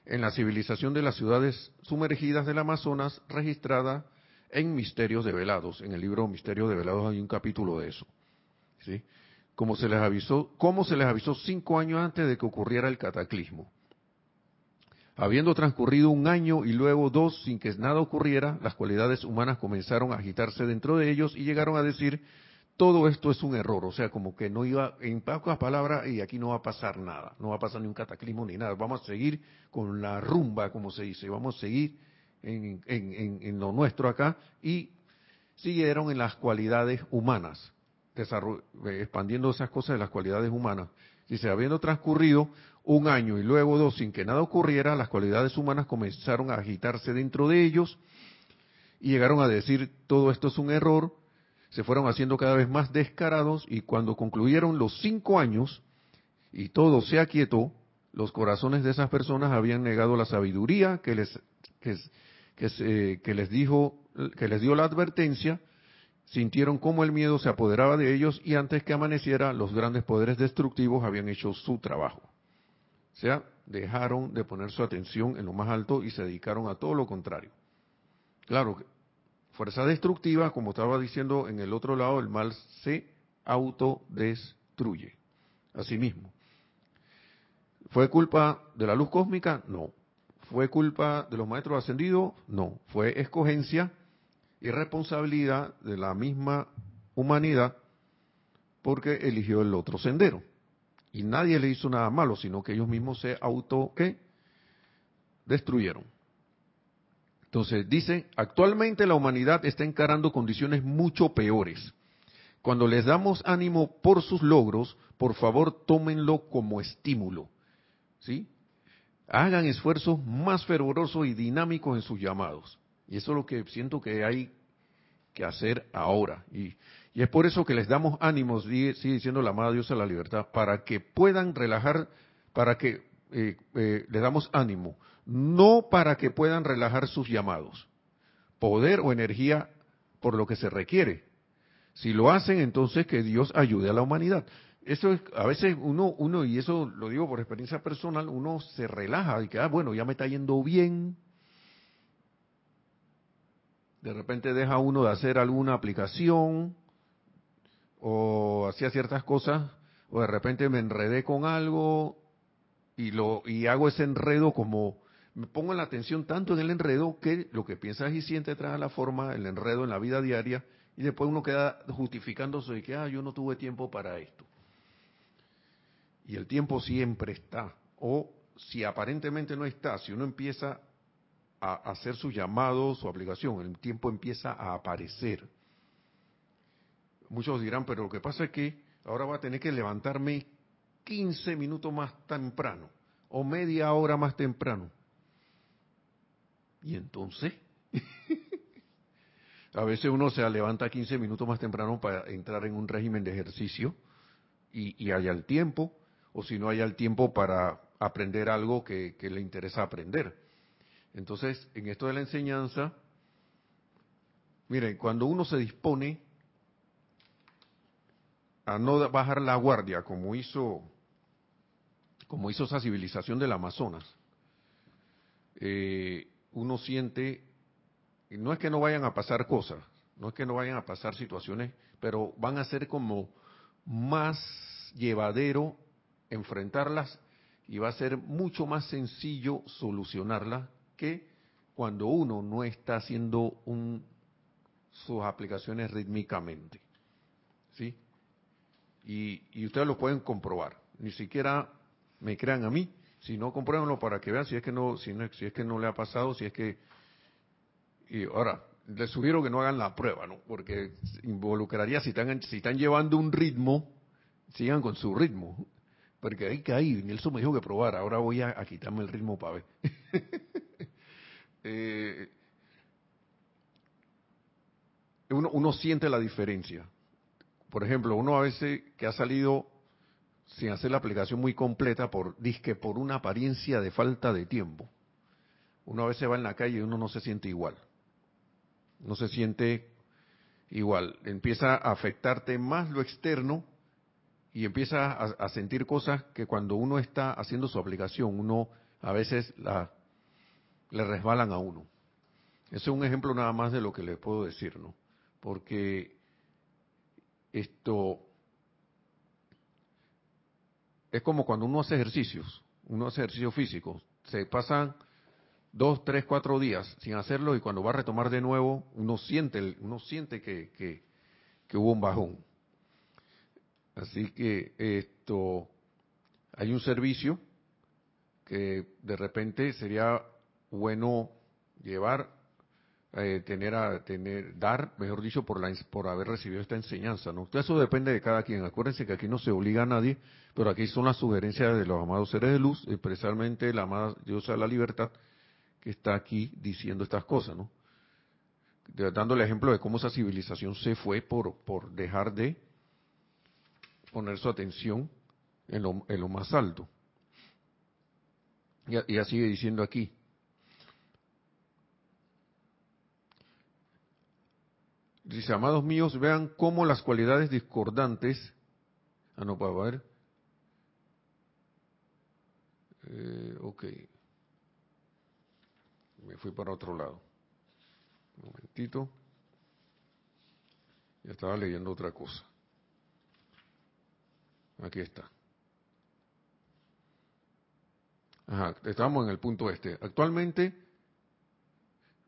en la civilización de las ciudades sumergidas del Amazonas registrada en Misterios Develados. En el libro Misterios Develados hay un capítulo de eso. ¿sí? Como se les avisó, cómo se les avisó cinco años antes de que ocurriera el cataclismo. Habiendo transcurrido un año y luego dos sin que nada ocurriera, las cualidades humanas comenzaron a agitarse dentro de ellos y llegaron a decir todo esto es un error, o sea, como que no iba, en pocas palabras, y aquí no va a pasar nada, no va a pasar ni un cataclismo ni nada, vamos a seguir con la rumba, como se dice, vamos a seguir en, en, lo nuestro acá, y siguieron en las cualidades humanas, expandiendo esas cosas de las cualidades humanas. Dice, habiendo transcurrido un año y luego dos sin que nada ocurriera, las cualidades humanas comenzaron a agitarse dentro de ellos y llegaron a decir todo esto es un error, se fueron haciendo cada vez más descarados y cuando concluyeron los cinco años y todo se aquietó, los corazones de esas personas habían negado la sabiduría que les, que, les dijo, que les dio la advertencia, sintieron cómo el miedo se apoderaba de ellos y antes que amaneciera los grandes poderes destructivos habían hecho su trabajo. O sea, dejaron de poner su atención en lo más alto y se dedicaron a todo lo contrario. Claro, fuerza destructiva, como estaba diciendo en el otro lado, el mal se autodestruye a sí mismo. ¿Fue culpa de la luz cósmica? No. ¿Fue culpa de los maestros ascendidos? No. Fue escogencia y responsabilidad de la misma humanidad porque eligió el otro sendero. Y nadie le hizo nada malo, sino que ellos mismos se auto ¿qué? destruyeron. Entonces dice, actualmente la humanidad está encarando condiciones mucho peores. Cuando les damos ánimo por sus logros, por favor tómenlo como estímulo. ¿Sí? Hagan esfuerzos más fervorosos y dinámicos en sus llamados. Y eso es lo que siento que hay que hacer ahora. Y, es por eso que les damos ánimos, sigue, diciendo la amada diosa de la libertad, para que puedan relajar, para que eh, eh, les damos ánimo, no para que puedan relajar sus llamados, poder o energía por lo que se requiere. Si lo hacen, entonces que Dios ayude a la humanidad. Eso es, a veces uno, uno, y eso lo digo por experiencia personal, uno se relaja y que, ah, bueno, ya me está yendo bien. De repente deja uno de hacer alguna aplicación o hacía ciertas cosas, o de repente me enredé con algo y lo y hago ese enredo como me pongo la atención tanto en el enredo que lo que piensas y sientes trae la forma, el enredo en la vida diaria, y después uno queda justificándose de que, ah, yo no tuve tiempo para esto. Y el tiempo siempre está. O si aparentemente no está, si uno empieza a hacer su llamado, su aplicación, el tiempo empieza a aparecer. Muchos dirán, pero lo que pasa es que ahora voy a tener que levantarme 15 minutos más temprano o media hora más temprano. Y entonces, a veces uno se levanta 15 minutos más temprano para entrar en un régimen de ejercicio y, y haya el tiempo, o si no haya el tiempo para aprender algo que, le interesa aprender. Entonces, en esto de la enseñanza, miren, cuando uno se dispone a no bajar la guardia, como hizo, como hizo esa civilización del Amazonas, eh, uno siente, no es que no vayan a pasar cosas, no es que no vayan a pasar situaciones, pero van a ser como más llevadero enfrentarlas y va a ser mucho más sencillo solucionarlas que cuando uno no está haciendo un, sus aplicaciones rítmicamente. ¿Sí? Y, y ustedes lo pueden comprobar. Ni siquiera me crean a mí, si no, compruébenlo para que vean si es que no, si, no, si es que no le ha pasado, si es que... Y ahora, les sugiero que no hagan la prueba, ¿no? Porque involucraría, si están, si están llevando un ritmo, sigan con su ritmo. Porque hay que ir, Nelson me dijo que probar, ahora voy a, quitarme el ritmo para ver. Eh, uno, uno siente la diferencia. Por ejemplo, uno a veces que ha salido sin hacer la aplicación muy completa por por una apariencia de falta de tiempo. Uno a veces va en la calle y uno no se siente igual. No se siente igual. Empieza a afectarte más lo externo y empieza a, sentir cosas que cuando uno está haciendo su aplicación, uno a veces la, le resbalan a uno. Ese es un ejemplo nada más de lo que le puedo decir, ¿no? Porque esto es como cuando uno hace ejercicios, uno hace ejercicio físico, se pasan dos, tres, cuatro días sin hacerlo y cuando va a retomar de nuevo, uno siente, uno siente que, que, hubo un bajón. Así que esto, hay un servicio que de repente sería bueno llevar eh, tener a tener dar, mejor dicho, por la por haber recibido esta enseñanza, ¿no? Eso depende de cada quien. Acuérdense que aquí no se obliga a nadie, pero aquí son las sugerencias de los amados seres de luz, especialmente la amada diosa de la libertad, que está aquí diciendo estas cosas, ¿no? Dando el ejemplo de cómo esa civilización se fue por, por dejar de poner su atención en lo, en lo más alto. Y, y sigue diciendo aquí, Dice, amados míos, vean cómo las cualidades discordantes... Ah, no, puedo ver. Eh, ok. Me fui para otro lado. Un momentito. Ya estaba leyendo otra cosa. Aquí está. Ajá, estamos en el punto este. Actualmente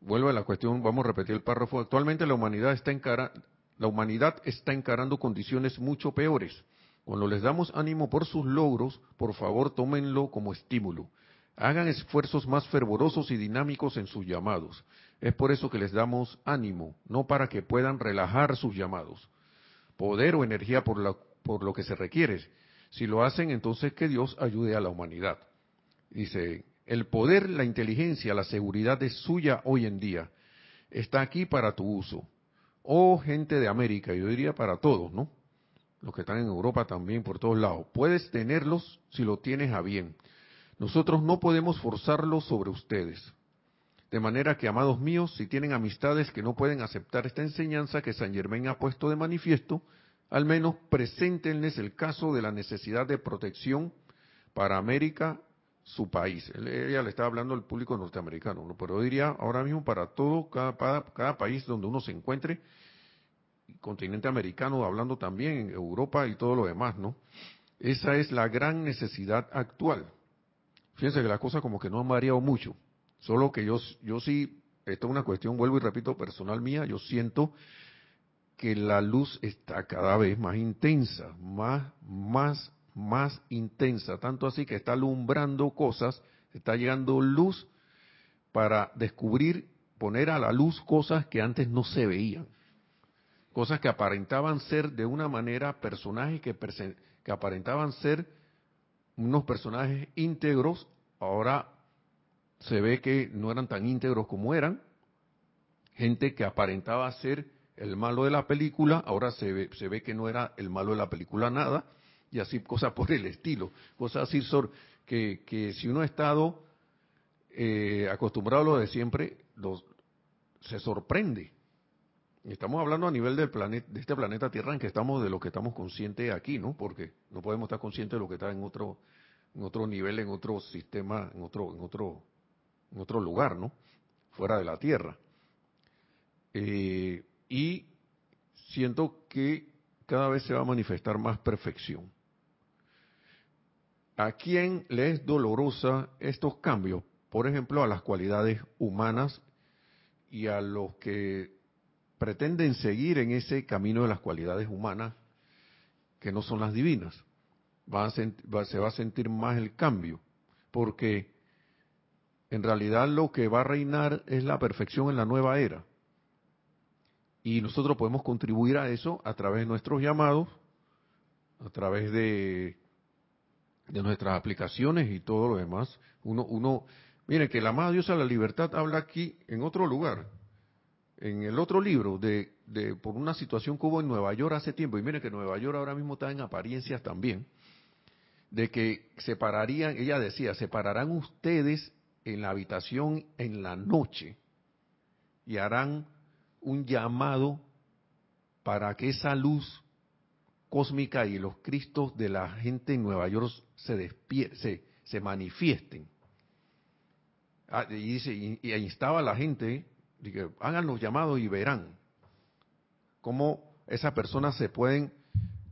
vuelve a la cuestión, vamos a repetir el párrafo, actualmente la humanidad está la humanidad está encarando condiciones mucho peores. Cuando les damos ánimo por sus logros, por favor tómenlo como estímulo. Hagan esfuerzos más fervorosos y dinámicos en sus llamados. Es por eso que les damos ánimo, no para que puedan relajar sus llamados. Poder o energía por, por lo que se requiere. Si lo hacen, entonces que Dios ayude a la humanidad. Dice el poder, la inteligencia, la seguridad es suya hoy en día. Está aquí para tu uso. Oh gente de América, yo diría para todos, ¿no? Los que están en Europa también, por todos lados. Puedes tenerlos si lo tienes a bien. Nosotros no podemos forzarlos sobre ustedes. De manera que, amados míos, si tienen amistades que no pueden aceptar esta enseñanza que San Germán ha puesto de manifiesto, al menos preséntenles el caso de la necesidad de protección para América su país. Ella le estaba hablando al público norteamericano, pero diría ahora mismo para todo, cada, cada, país donde uno se encuentre, continente americano, hablando también, Europa y todo lo demás, ¿no? Esa es la gran necesidad actual. Fíjense que la cosa como que no ha variado mucho, solo que yo, yo sí, esto es una cuestión, vuelvo y repito, personal mía, yo siento que la luz está cada vez más intensa, más, más más intensa, tanto así que está alumbrando cosas, está llegando luz para descubrir, poner a la luz cosas que antes no se veían, cosas que aparentaban ser de una manera personajes que, aparentaban ser unos personajes íntegros, ahora se ve que no eran tan íntegros como eran, gente que aparentaba ser el malo de la película, ahora se ve, se ve que no era el malo de la película nada, y así cosas por el estilo. Cosas así que, que si uno ha estado eh, acostumbrado a lo de siempre, se sorprende. Estamos hablando a nivel del planeta, de este planeta Tierra en que estamos de lo que estamos conscientes aquí, ¿no? Porque no podemos estar conscientes de lo que está en otro, en otro nivel, en otro sistema, en otro, en otro, en otro lugar, ¿no? Fuera de la Tierra. Eh, y siento que cada vez se va a manifestar más perfección. ¿A quién le es dolorosa estos cambios? Por ejemplo, a las cualidades humanas y a los que pretenden seguir en ese camino de las cualidades humanas que no son las divinas. se va a sentir más el cambio, porque en realidad lo que va a reinar es la perfección en la nueva era. Y nosotros podemos contribuir a eso a través de nuestros llamados, a través de de nuestras aplicaciones y todo lo demás. Uno, uno, miren que la amada diosa de la libertad habla aquí en otro lugar, en el otro libro, de, de, por una situación que hubo en Nueva York hace tiempo, y miren que Nueva York ahora mismo está en apariencias también, de que separarían, ella decía, separarán ustedes en la habitación en la noche y harán un llamado para que esa luz cósmica y los cristos de la gente en Nueva York se, se, se manifiesten. Ah, y dice, y, instaba a la gente, que hagan los llamados y verán cómo esas personas se pueden,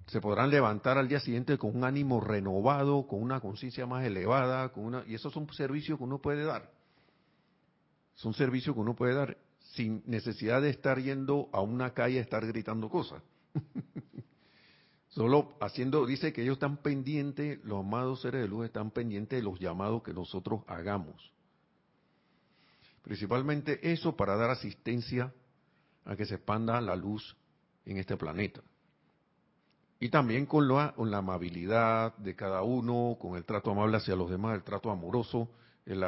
se podrán levantar al día siguiente con un ánimo renovado, con una conciencia más elevada, con una, y esos son servicios que uno puede dar. Son servicios que uno puede dar sin necesidad de estar yendo a una calle a estar gritando cosas. Solo haciendo, dice que ellos están pendientes, los amados seres de luz están pendientes de los llamados que nosotros hagamos. Principalmente eso para dar asistencia a que se expanda la luz en este planeta. Y también con la, con la amabilidad de cada uno, con el trato amable hacia los demás, el trato amoroso, el,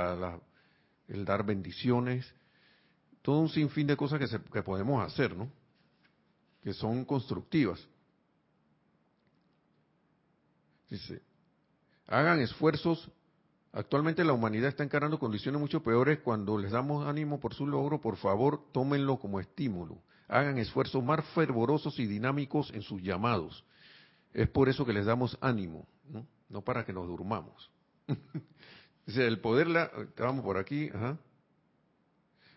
el dar bendiciones, todo un sinfín de cosas que, que podemos hacer, ¿no? Que son constructivas. Dice, hagan esfuerzos. Actualmente la humanidad está encarando condiciones mucho peores. Cuando les damos ánimo por su logro, por favor, tómenlo como estímulo. Hagan esfuerzos más fervorosos y dinámicos en sus llamados. Es por eso que les damos ánimo, no, no para que nos durmamos. Dice, el poder, la, vamos por aquí, ajá.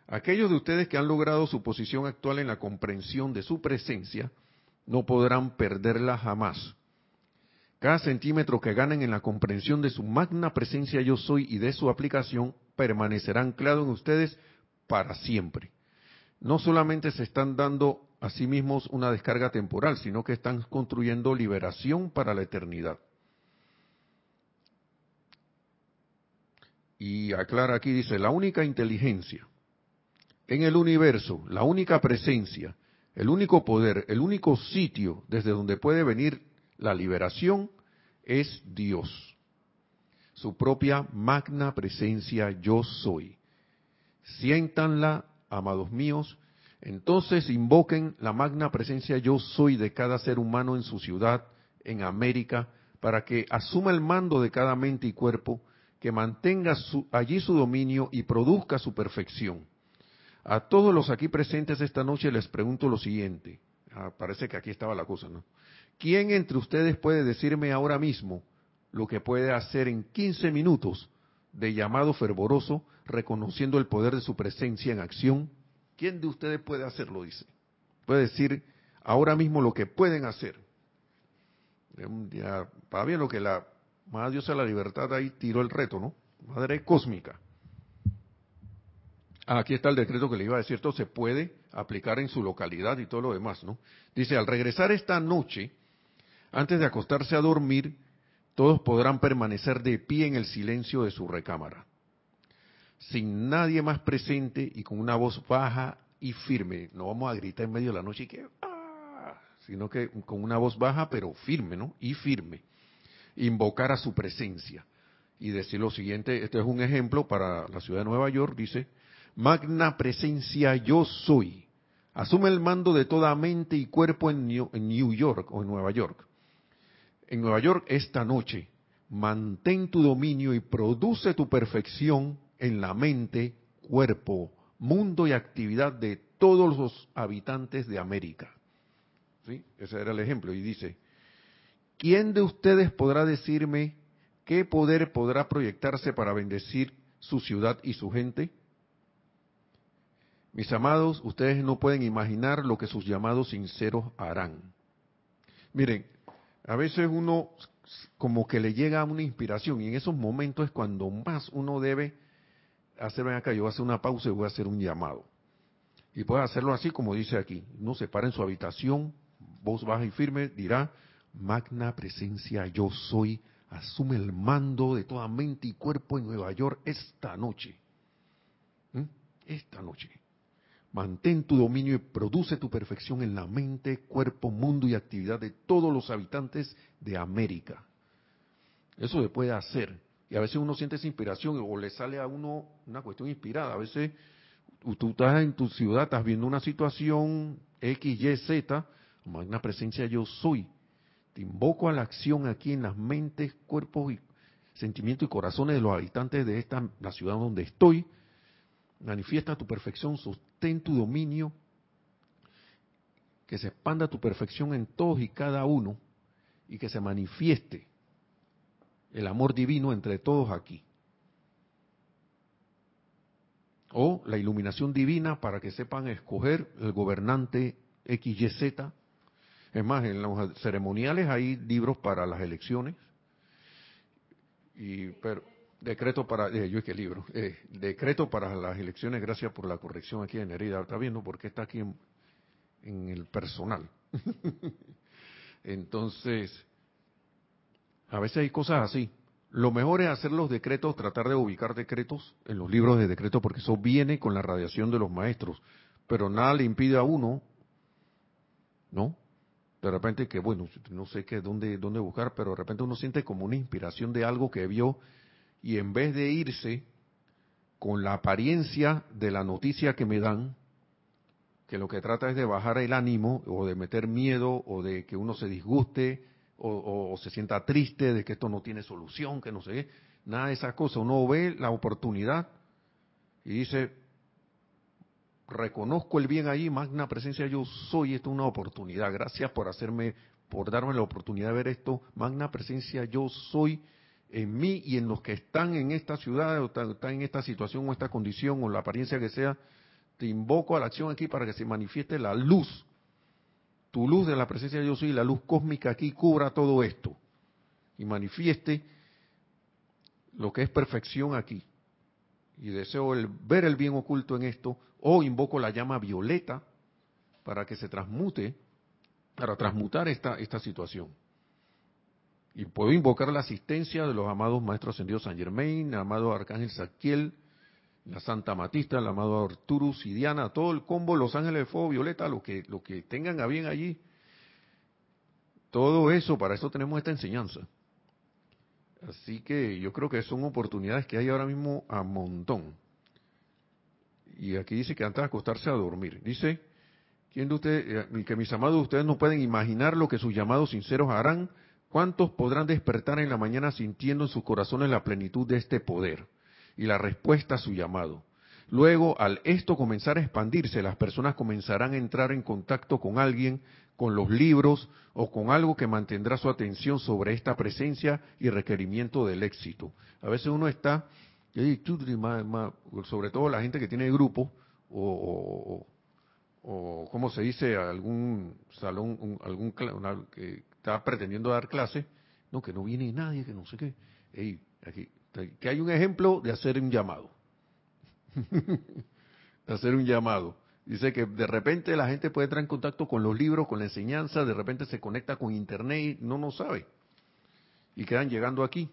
Aquellos de ustedes que han logrado su posición actual en la comprensión de su presencia, no podrán perderla jamás. Cada centímetro que ganen en la comprensión de su magna presencia yo soy y de su aplicación permanecerá anclado en ustedes para siempre. No solamente se están dando a sí mismos una descarga temporal, sino que están construyendo liberación para la eternidad. Y aclara aquí, dice, la única inteligencia en el universo, la única presencia, el único poder, el único sitio desde donde puede venir la liberación es Dios. Su propia magna presencia yo soy. Siéntanla, amados míos, entonces invoquen la magna presencia yo soy de cada ser humano en su ciudad, en América, para que asuma el mando de cada mente y cuerpo, que mantenga allí su dominio y produzca su perfección. A todos los aquí presentes esta noche les pregunto lo siguiente. Ah, parece que aquí estaba la cosa, ¿no? ¿Quién entre ustedes puede decirme ahora mismo lo que puede hacer en 15 minutos de llamado fervoroso, reconociendo el poder de su presencia en acción? ¿Quién de ustedes puede hacerlo? Dice. Puede decir ahora mismo lo que pueden hacer. Para bien lo que la Madre Diosa de la Libertad ahí tiró el reto, ¿no? Madre cósmica. Aquí está el decreto que le iba a decir, esto se puede aplicar en su localidad y todo lo demás, ¿no? Dice, al regresar esta noche, antes de acostarse a dormir, todos podrán permanecer de pie en el silencio de su recámara, sin nadie más presente y con una voz baja y firme. No vamos a gritar en medio de la noche y que, ah", sino que con una voz baja pero firme, ¿no? Y firme. Invocar a su presencia. Y decir lo siguiente, este es un ejemplo para la ciudad de Nueva York, dice, magna presencia yo soy. Asume el mando de toda mente y cuerpo en New York o en Nueva York en Nueva York esta noche. Mantén tu dominio y produce tu perfección en la mente, cuerpo, mundo y actividad de todos los habitantes de América. ¿Sí? Ese era el ejemplo. Y dice, ¿quién de ustedes podrá decirme qué poder podrá proyectarse para bendecir su ciudad y su gente? Mis amados, ustedes no pueden imaginar lo que sus llamados sinceros harán. Miren, a veces uno como que le llega una inspiración y en esos momentos es cuando más uno debe hacer, ven acá, yo voy a hacer una pausa y voy a hacer un llamado. Y puede hacerlo así como dice aquí, no se para en su habitación, voz baja y firme, dirá, magna presencia yo soy, asume el mando de toda mente y cuerpo en Nueva York esta noche. ¿Mm? Esta noche. Mantén tu dominio y produce tu perfección en la mente, cuerpo, mundo y actividad de todos los habitantes de América. Eso se puede hacer. Y a veces uno siente esa inspiración o le sale a uno una cuestión inspirada. A veces tú estás en tu ciudad, estás viendo una situación X, Y, Z, magna presencia yo soy. Te invoco a la acción aquí en las mentes, cuerpos y sentimientos y corazones de los habitantes de esta la ciudad donde estoy manifiesta tu perfección, sostén tu dominio, que se expanda tu perfección en todos y cada uno y que se manifieste el amor divino entre todos aquí. O la iluminación divina para que sepan escoger el gobernante XYZ. Es más, en los ceremoniales hay libros para las elecciones. Y, pero, Decreto para, eh, yo es que libro, eh, decreto para las elecciones, gracias por la corrección aquí en Herida, está viendo porque está aquí en, el personal. Entonces, a veces hay cosas así, lo mejor es hacer los decretos, tratar de ubicar decretos en los libros de decretos, porque eso viene con la radiación de los maestros. Pero nada le impide a uno, ¿no? De repente que, bueno, no sé qué, dónde, dónde buscar, pero de repente uno siente como una inspiración de algo que vio y en vez de irse con la apariencia de la noticia que me dan, que lo que trata es de bajar el ánimo o de meter miedo o de que uno se disguste o, se sienta triste de que esto no tiene solución, que no sé qué, nada de esas cosas. Uno ve la oportunidad y dice, reconozco el bien ahí, magna presencia yo soy, esto es una oportunidad, gracias por hacerme, por darme la oportunidad de ver esto, magna presencia yo soy en mí y en los que están en esta ciudad o están en esta situación o esta condición o la apariencia que sea, te invoco a la acción aquí para que se manifieste la luz tu luz de la presencia de Dios y la luz cósmica aquí cubra todo esto y manifieste lo que es perfección aquí. Y deseo el, ver el bien oculto en esto, o invoco la llama violeta para que se transmute, para transmutar esta, esta situación. Y puedo invocar la asistencia de los amados maestros ascendidos San Germain, amado Arcángel Saquiel, la Santa Matista, el amado Arturus y Diana, todo el combo, los ángeles de fuego violeta, lo que, que tengan a bien allí. Todo eso, para eso tenemos esta enseñanza. Así que yo creo que son oportunidades que hay ahora mismo a montón. Y aquí dice que antes de acostarse a dormir. Dice, ¿quién de ustedes, eh, que mis amados ustedes no pueden imaginar lo que sus llamados sinceros harán? ¿Cuántos podrán despertar en la mañana sintiendo en sus corazones la plenitud de este poder? y la respuesta a su llamado. Luego, al esto comenzar a expandirse, las personas comenzarán a entrar en contacto con alguien, con los libros o con algo que mantendrá su atención sobre esta presencia y requerimiento del éxito. A veces uno está, sobre todo la gente que tiene grupo o, o, como se dice, algún salón, algún que está pretendiendo dar clase, no, que no viene nadie, que no sé qué. aquí, que hay un ejemplo de hacer un llamado. de hacer un llamado. Dice que de repente la gente puede entrar en contacto con los libros, con la enseñanza, de repente se conecta con internet y no lo sabe. Y quedan llegando aquí.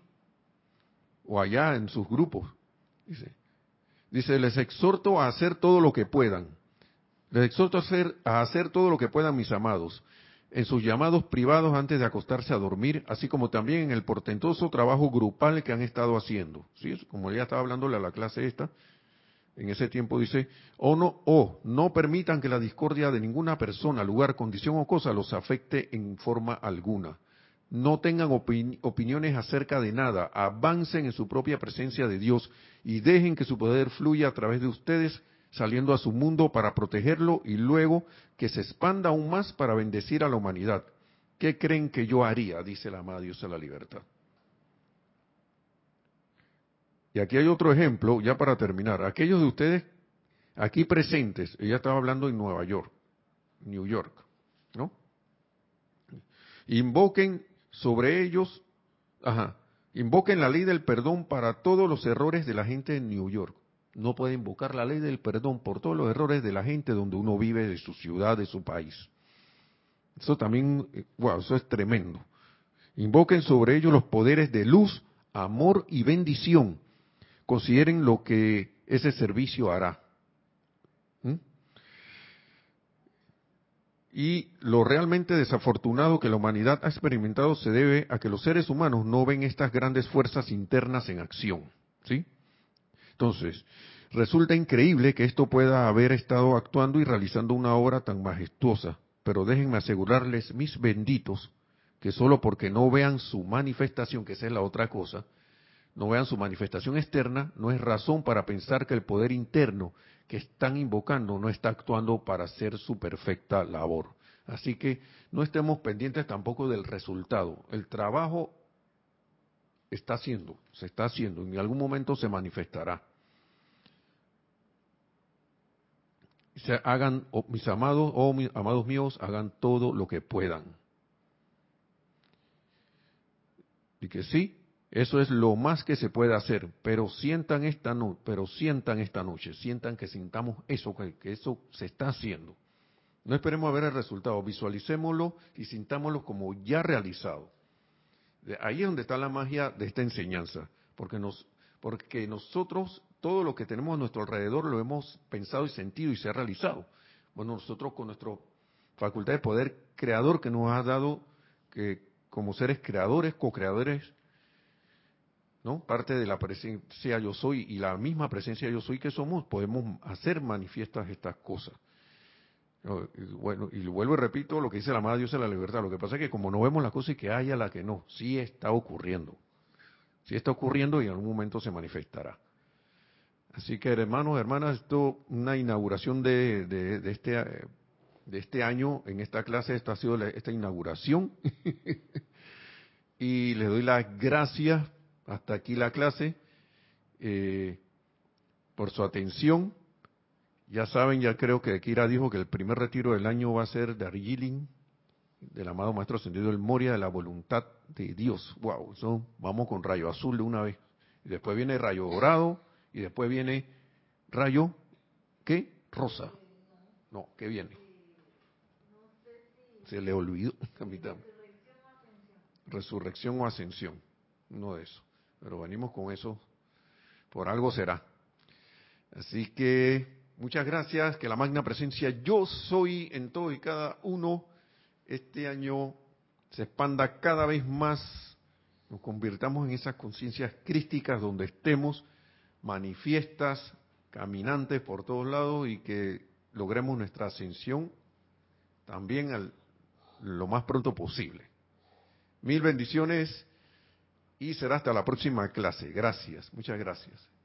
O allá en sus grupos. Dice, dice les exhorto a hacer todo lo que puedan. Les exhorto a hacer, a hacer todo lo que puedan, mis amados en sus llamados privados antes de acostarse a dormir, así como también en el portentoso trabajo grupal que han estado haciendo. ¿Sí? Como ya estaba hablándole a la clase esta, en ese tiempo dice, o no, o no permitan que la discordia de ninguna persona, lugar, condición o cosa los afecte en forma alguna. No tengan opiniones acerca de nada, avancen en su propia presencia de Dios y dejen que su poder fluya a través de ustedes saliendo a su mundo para protegerlo y luego que se expanda aún más para bendecir a la humanidad. ¿Qué creen que yo haría? Dice la amada Dios de la libertad. Y aquí hay otro ejemplo, ya para terminar. Aquellos de ustedes aquí presentes, ella estaba hablando en Nueva York, New York, ¿no? Invoquen sobre ellos, ajá, invoquen la ley del perdón para todos los errores de la gente en New York no puede invocar la ley del perdón por todos los errores de la gente donde uno vive, de su ciudad, de su país. Eso también, wow, eso es tremendo. Invoquen sobre ellos los poderes de luz, amor y bendición. Consideren lo que ese servicio hará. ¿Mm? Y lo realmente desafortunado que la humanidad ha experimentado se debe a que los seres humanos no ven estas grandes fuerzas internas en acción. ¿Sí? Entonces, resulta increíble que esto pueda haber estado actuando y realizando una obra tan majestuosa, pero déjenme asegurarles, mis benditos, que solo porque no vean su manifestación, que esa es la otra cosa, no vean su manifestación externa, no es razón para pensar que el poder interno que están invocando no está actuando para hacer su perfecta labor. Así que no estemos pendientes tampoco del resultado. El trabajo está haciendo, se está haciendo, en algún momento se manifestará. Se hagan, mis amados, o mis amados míos, hagan todo lo que puedan. Y que sí, eso es lo más que se puede hacer, pero sientan esta no, pero sientan esta noche, sientan que sintamos eso, que, que eso se está haciendo. No esperemos a ver el resultado, visualicémoslo y sintámoslo como ya realizado ahí es donde está la magia de esta enseñanza, porque nos, porque nosotros todo lo que tenemos a nuestro alrededor lo hemos pensado y sentido y se ha realizado. Bueno, nosotros con nuestra facultad de poder creador que nos ha dado que como seres creadores, co-creadores, ¿no? Parte de la presencia yo soy y la misma presencia yo soy que somos, podemos hacer manifiestas estas cosas. Y bueno, y vuelvo y repito lo que dice la Madre Dios de la libertad. Lo que pasa es que como no vemos las cosas y que haya la que no, sí está ocurriendo. Sí está ocurriendo y en algún momento se manifestará. Así que hermanos, hermanas, esto una inauguración de, de, este de este año en esta clase, esta ha sido esta inauguración. y les doy las gracias hasta aquí la clase eh, por su atención. Ya saben, ya creo que Kira dijo que el primer retiro del año va a ser de Argilin, del amado Maestro Ascendido del Moria, de la voluntad de Dios. Wow, eso vamos con rayo azul de una vez. Y después viene rayo dorado y después viene rayo, ¿qué? Rosa. No, ¿qué viene? Se le olvidó, capitán. Resurrección o ascensión. No de eso. Pero venimos con eso. Por algo será. Así que muchas gracias. Que la magna presencia yo soy en todo y cada uno este año se expanda cada vez más. Nos convirtamos en esas conciencias crísticas donde estemos manifiestas, caminantes por todos lados y que logremos nuestra ascensión también al, lo más pronto posible. Mil bendiciones y será hasta la próxima clase. Gracias, muchas gracias.